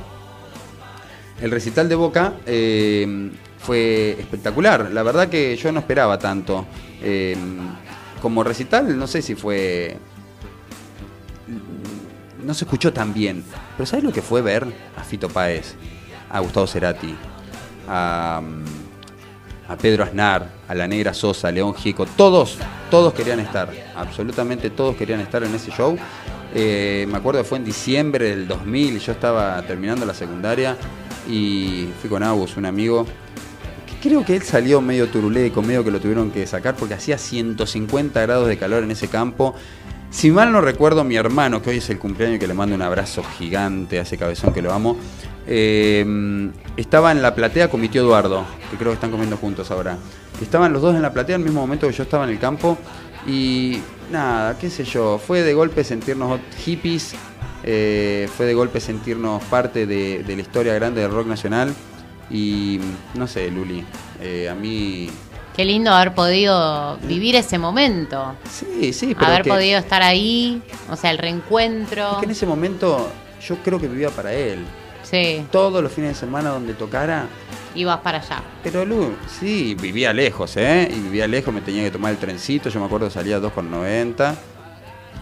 El recital de Boca eh, fue espectacular. La verdad que yo no esperaba tanto. Como recital, no sé si fue. No se escuchó tan bien. Pero ¿sabes lo que fue ver a Fito Páez, a Gustavo Cerati, a, a Pedro Aznar, a la Negra Sosa, a León Gieco, todos, todos querían estar, absolutamente todos querían estar en ese show. Eh, me acuerdo que fue en diciembre del 2000 y yo estaba terminando la secundaria y fui con Agus, un amigo. Creo que él salió medio turuleco, medio que lo tuvieron que sacar porque hacía 150 grados de calor en ese campo. Si mal no recuerdo, mi hermano, que hoy es el cumpleaños que le mando un abrazo gigante a ese cabezón que lo amo, eh, estaba en la platea con mi tío Eduardo, que creo que están comiendo juntos ahora. Estaban los dos en la platea al mismo momento que yo estaba en el campo y nada, qué sé yo, fue de golpe sentirnos hippies, eh, fue de golpe sentirnos parte de la historia grande del rock nacional y no sé, Luli, eh, a mí... Qué lindo haber podido vivir ese momento. Sí, sí, pero Haber que- podido estar ahí, o sea, el reencuentro. es que en ese momento yo creo que vivía para él. Sí, Todos los fines de semana donde tocara, ibas para allá. Pero Lu, sí, vivía lejos, ¿eh? Y vivía lejos, me tenía que tomar el trencito, yo me acuerdo salía 2,90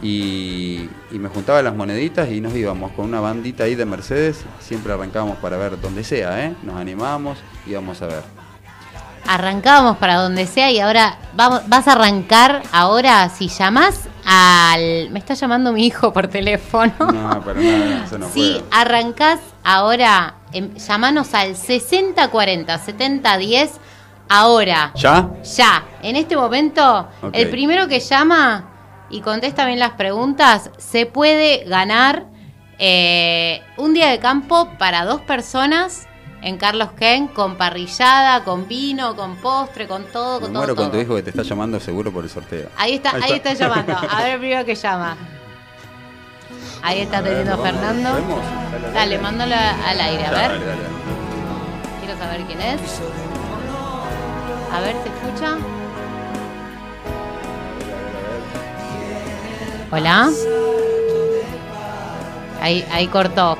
y, y me juntaba las moneditas y nos íbamos con una bandita ahí de Mercedes, siempre arrancábamos para ver donde sea, ¿eh? Nos animábamos, íbamos a ver. Arrancábamos para donde sea y ahora vamos, vas a arrancar ahora si llamás al... Me está llamando mi hijo por teléfono. No, para nada, eso no si puedo. arrancás ahora, em, llamanos al 6040 7010 ahora. ¿Ya? Ya, en este momento, el primero que llama y contesta bien las preguntas, se puede ganar eh, un día de campo para dos personas en Carlos Ken con parrillada, con vino, con postre, con todo, Me con todo. muero con tu hijo que te está llamando seguro por el sorteo. Ahí está, ahí está llamando. A ver el primero que llama. Ahí está atendiendo Vamos, Fernando. ¿podemos? Dale, mándalo al aire, a Dale, ver. dale, dale. Quiero saber quién es. A ver, ¿se escucha? Hola. Ahí, ahí cortó.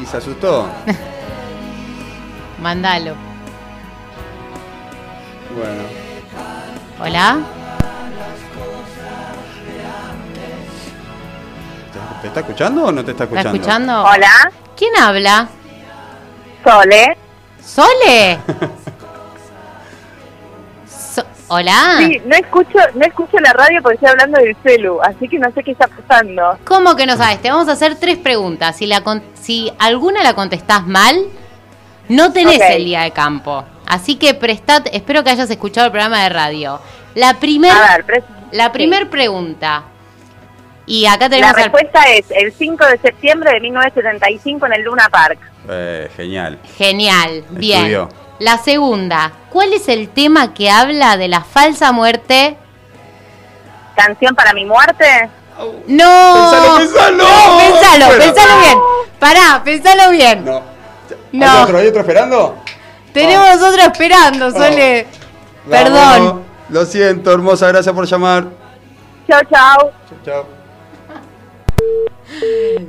Y se asustó. Mándalo. Bueno. Hola. ¿Te, está escuchando o no te está ¿Está escuchando? escuchando? Hola, ¿Quién habla? Sole. ¿Sole? Hola. Sí, no escucho, no escucho la radio porque estoy hablando del celu, así que no sé qué está pasando. ¿Cómo que no sabes? Te vamos a hacer tres preguntas. Si, la con- si alguna la contestás mal, no tenés el día de campo. Así que prestad, espero que hayas escuchado el programa de radio. La primer, A ver, pres- la primer sí. pregunta. Y acá La tenemos al- respuesta es el 5 de septiembre de 1975 en el Luna Park. Eh, genial. Genial, bien. Estudió. La segunda, ¿cuál es el tema que habla de la falsa muerte? Canción para mi muerte. No. Pensalo, pensalo. No, pensalo, Bueno. pensalo bien. Pará, pensalo bien. No. No. ¿Hay otro, hay otro esperando? Tenemos otro esperando, Sole. Perdón. Vamos. Lo siento, hermosa, gracias por llamar. Chao, chao. Chau, chau.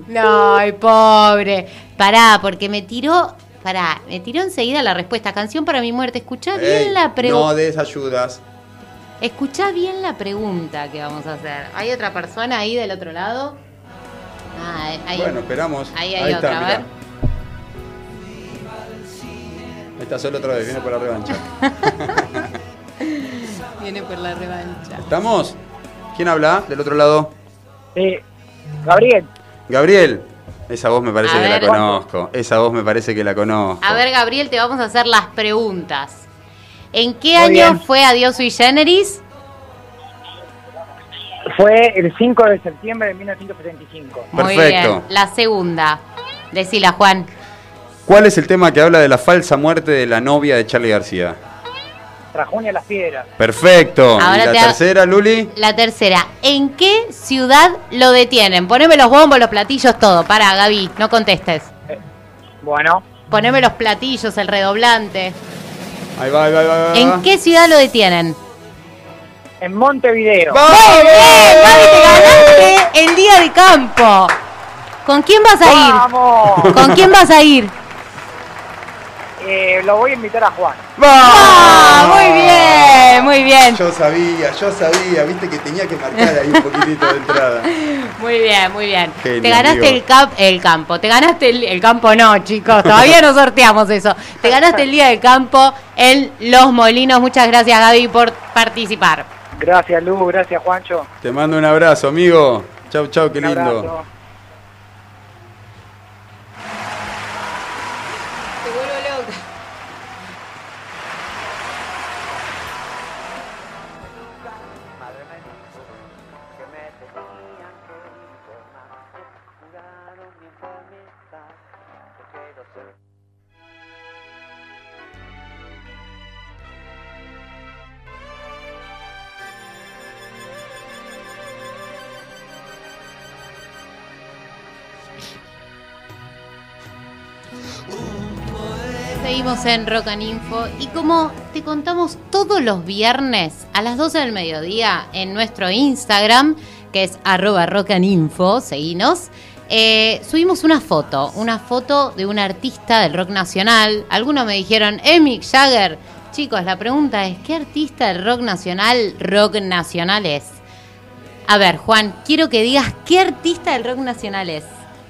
No, ay, pobre. Pará, porque me tiró. Pará, me tiró enseguida la respuesta. Canción para mi muerte. Escuchá Ey, bien la no pregunta. des ayudas. Escuchá bien la pregunta que vamos a hacer. ¿Hay otra persona ahí del otro lado? Ah, ahí. Bueno, esperamos. Ahí hay otra, está, a ver. Ahí está solo otra vez, viene por la revancha. Viene por la revancha. ¿Estamos? ¿Quién habla del otro lado? Eh, Gabriel, Gabriel. Esa voz me parece A que ver. la conozco. Esa voz me parece que la conozco. A ver, Gabriel, te vamos a hacer las preguntas. ¿En qué Muy año bien. fue Adiós sui generis? fue el 5 de septiembre de 1975. Muy Perfecto. bien. La segunda. Decila, Juan. ¿Cuál es el tema que habla de la falsa muerte de la novia de Charlie García? Rajunia las piedras. Perfecto. Ahora ¿Y la te tercera, Luli? La tercera. ¿En qué ciudad lo detienen? Poneme los bombos, los platillos, todo. Para, Gaby, no contestes. Bueno, Poneme los platillos, el redoblante. Ahí va, ahí va, ahí va. ¿En qué ciudad lo detienen? en Montevideo. ¡Vamos! ¡Bien! Gaby, te ganaste el día de campo. ¿Con quién vas a ir? ¡Vamos! ¿Con quién vas a ir? Eh, lo voy a invitar a Juan. ¡Ah! Muy bien, muy bien. Yo sabía, yo sabía, viste que tenía que marcar ahí un poquitito de entrada. Muy bien, muy bien. Genio, te ganaste amigo. el, cap, el campo, te ganaste el, el campo, no, chicos, todavía no sorteamos eso. Te ganaste el día del campo en Los Molinos. Muchas gracias, Gaby, por participar. Gracias, Lu, gracias, Juancho. Te mando un abrazo, amigo. Chau, chau, qué Un lindo. abrazo. Seguimos en Rock y como te contamos todos los viernes a las 12 del mediodía en nuestro Instagram, que es arroba rock and info, seguinos, eh, subimos una foto, una foto de un artista del rock nacional. Algunos me dijeron, es Mick Jagger. Chicos, la pregunta es, ¿qué artista del rock nacional, rock nacional es? A ver, Juan, quiero que digas qué artista del rock nacional es.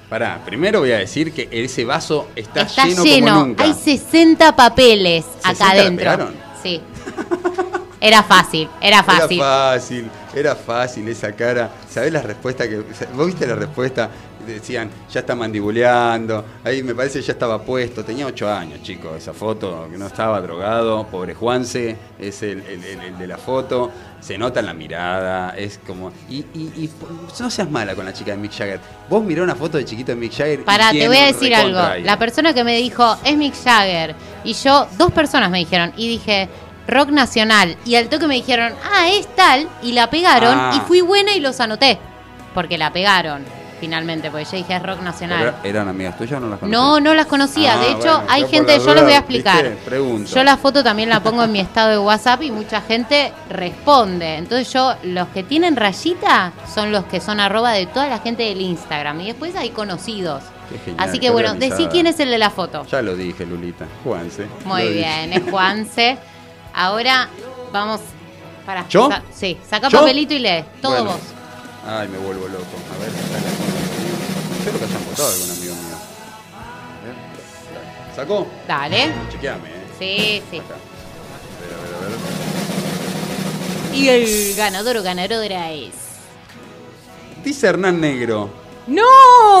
Pará, primero voy a decir que ese vaso está, Está lleno, lleno, como nunca. hay 60 papeles acá 60 adentro. pegaron. Sí. Era fácil, era fácil. Era fácil, era fácil esa cara. ¿Sabés la respuesta que.? ¿Vos viste la respuesta? Decían, ya está mandibuleando. Ahí me parece ya estaba puesto. Tenía ocho años, chicos, esa foto. Que no estaba drogado. Pobre Juanse, es el, el- el- el de la foto. Se nota en la mirada. Es como. Y, y- y no seas mala con la chica de Mick Jagger. Vos mirá una foto de chiquito de Mick Jagger. y Pará, te voy a decir algo. ahí. La persona que me dijo es Mick Jagger y yo, dos personas me dijeron y dije rock nacional y al toque me dijeron, ah, es tal y la pegaron Ah. y fui buena y los anoté porque la pegaron finalmente porque yo dije es rock nacional. ¿Era- ¿Eran amigas tuyas o no las conocías? No, no las conocía. Ah, de hecho, bueno, hay gente, yo les voy a explicar. Yo la foto también la pongo en mi estado de WhatsApp y mucha gente responde. Entonces yo, los que tienen rayita son los que son arroba de toda la gente del Instagram. Y después hay conocidos. Genial, Así que bueno, decí quién es el de la foto. Ya lo dije, Lulita. Juanse. Muy bien, dije. es Juanse. Ahora vamos para. ¿Yo? sí, saca ¿Yo? papelito y lee. Todo Bueno. vos. Ay, me vuelvo loco. A ver, Espero que hayan votado algún amigo mío. A ver. ¿Sacó? Dale. Chequeame, eh. Sí, sí. Acá. A ver, a ver, a ver. Y el ganador o ganadora es. Dice Hernán Negro. ¡No!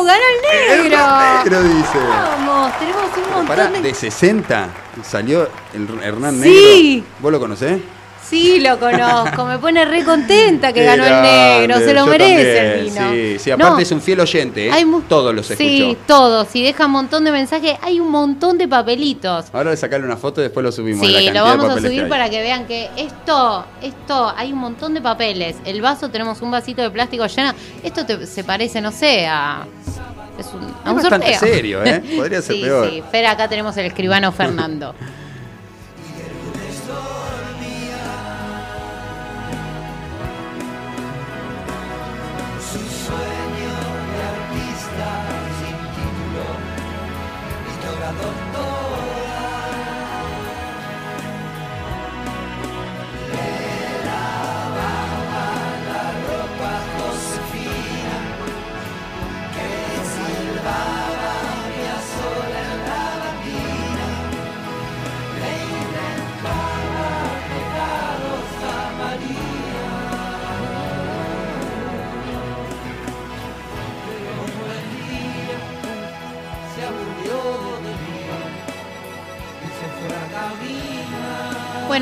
¡Ganó el negro! Hernán Negro dice. Vamos, tenemos un montón Pará, de. de 60 salió el Hernán Sí. Negro. ¿Vos lo conocés? Sí, lo conozco. Me pone re contenta que ganó el negro. Se lo merece el vino. Sí, sí, aparte No, es un fiel oyente, ¿eh? hay Todos los escuchó. Sí, todos. Y deja un montón de mensajes. Hay un montón de papelitos. Ahora de sacarle una foto y después lo subimos. la Sí, cantidad lo vamos a subir que para que vean que esto, esto, hay un montón de papeles. El vaso, tenemos un vasito de plástico lleno. Esto te- se parece, no sé, a, es un, a Es un bastante sorteo. serio, ¿eh? Podría ser sí, peor. Sí, pero acá tenemos el escribano Fernando.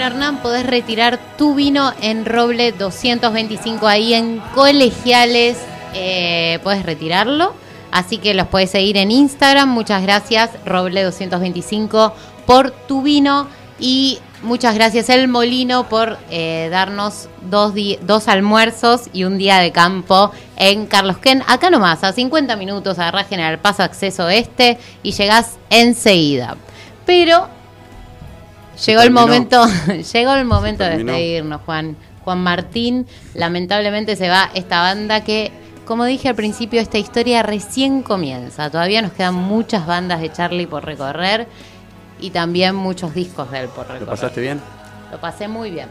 Hernán, podés retirar tu vino en Roble 225 ahí en Colegiales. Eh, podés retirarlo. Así que los podés seguir en Instagram. Muchas gracias, Roble 225, por tu vino. Y muchas gracias, El Molino, por eh, darnos dos, dos almuerzos y un día de campo en Carlos Ken. Acá nomás, a 50 minutos, agarrás General Paz Acceso Este y llegás enseguida. Pero Llegó el momento, llegó el momento de despedirnos, Juan. Juan Martín, lamentablemente se va esta banda que, como dije al principio, esta historia recién comienza. Todavía nos quedan muchas bandas de Charlie por recorrer y también muchos discos de él por recorrer. ¿Lo pasaste bien? Lo pasé muy bien.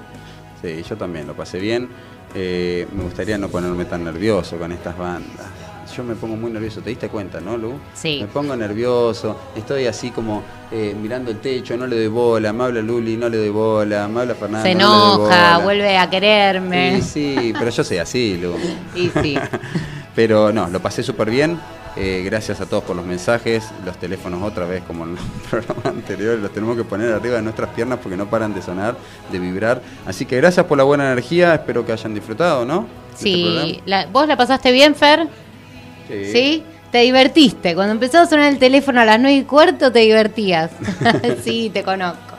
Sí, yo también lo pasé bien. Eh, me gustaría no ponerme tan nervioso con estas bandas. Yo me pongo muy nervioso, ¿te diste cuenta, no, Lu? Sí. Me pongo nervioso, estoy así como eh, mirando el techo, no le doy bola, me habla Luli, no le doy bola, me habla Fernando. Se no le doy enoja, bola. vuelve a quererme. Sí, sí, pero yo soy así, Lu. Y sí. Pero no, lo pasé súper bien. Eh, gracias a todos por los mensajes. Los teléfonos otra vez, como en los programas anteriores, los tenemos que poner arriba de nuestras piernas porque no paran de sonar, de vibrar. Así que gracias por la buena energía. Espero que hayan disfrutado, ¿no? Este Sí, programa. la- ¿vos la pasaste bien, Fer? ¿Sí? Te divertiste. Cuando empezó a sonar el teléfono a las nueve y cuarto, te divertías. sí, te conozco.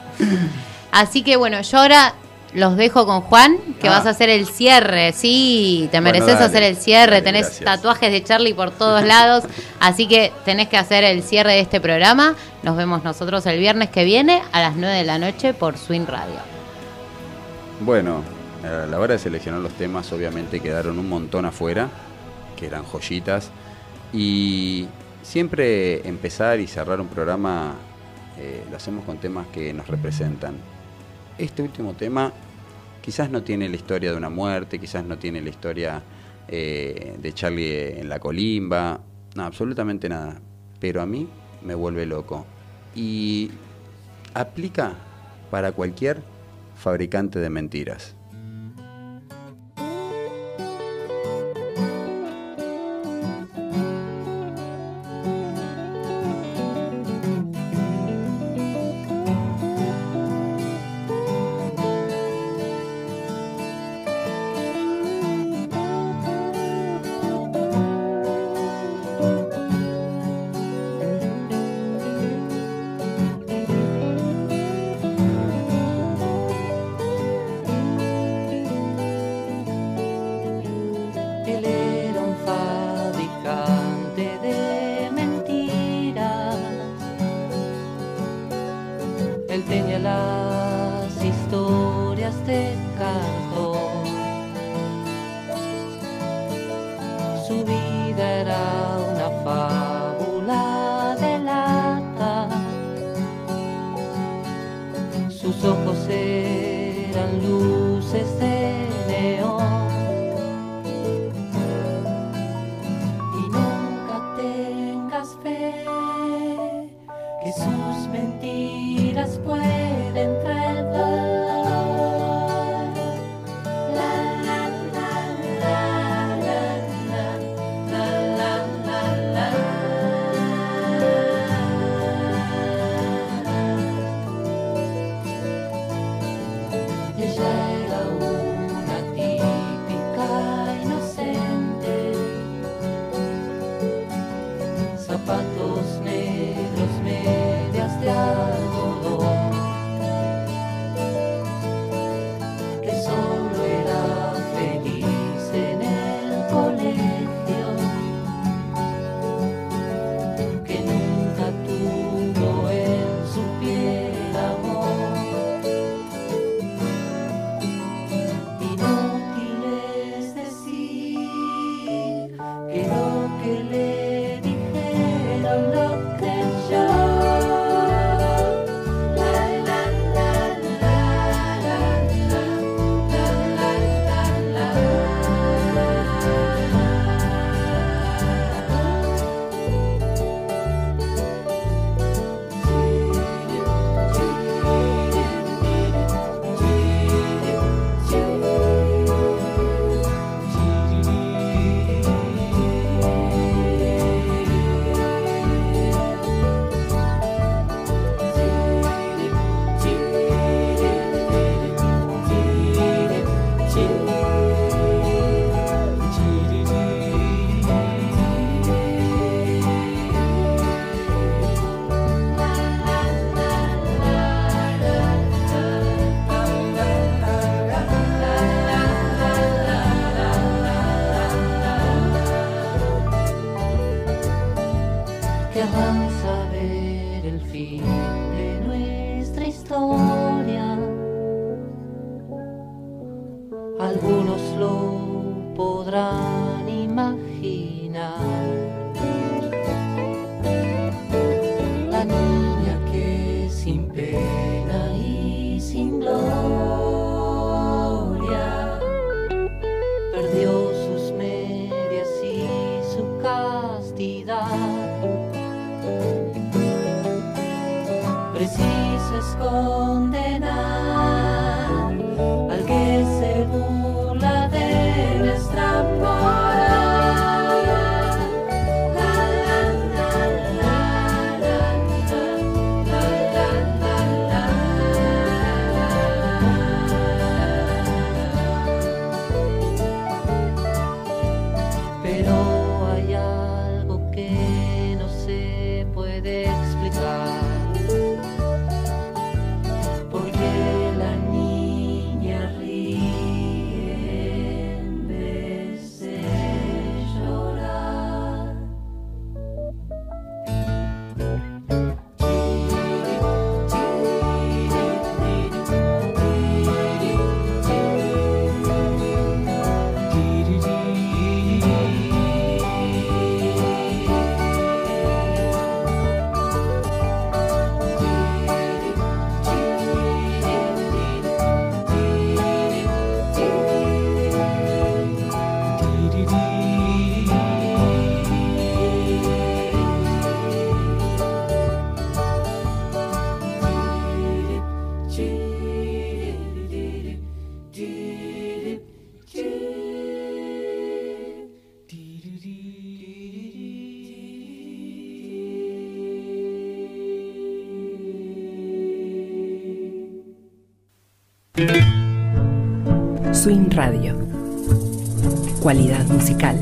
Así que bueno, yo ahora los dejo con Juan, que Ah. vas a hacer el cierre. Sí, te mereces hacer el cierre. dale, tenés gracias. tatuajes de Charlie por todos lados. Así que tenés que hacer el cierre de este programa. Nos vemos nosotros el viernes que viene a las 9 de la noche por Swing Radio. Bueno, a la hora de seleccionar los temas, obviamente quedaron un montón afuera, que eran joyitas. Y siempre empezar y cerrar un programa eh, lo hacemos con temas que nos representan. Este último tema quizás no tiene la historia de una muerte, quizás no tiene la historia eh, de Charlie en la colimba, no, absolutamente nada. Pero a mí me vuelve loco. Y aplica para cualquier fabricante de mentiras. So. ojos. Musical.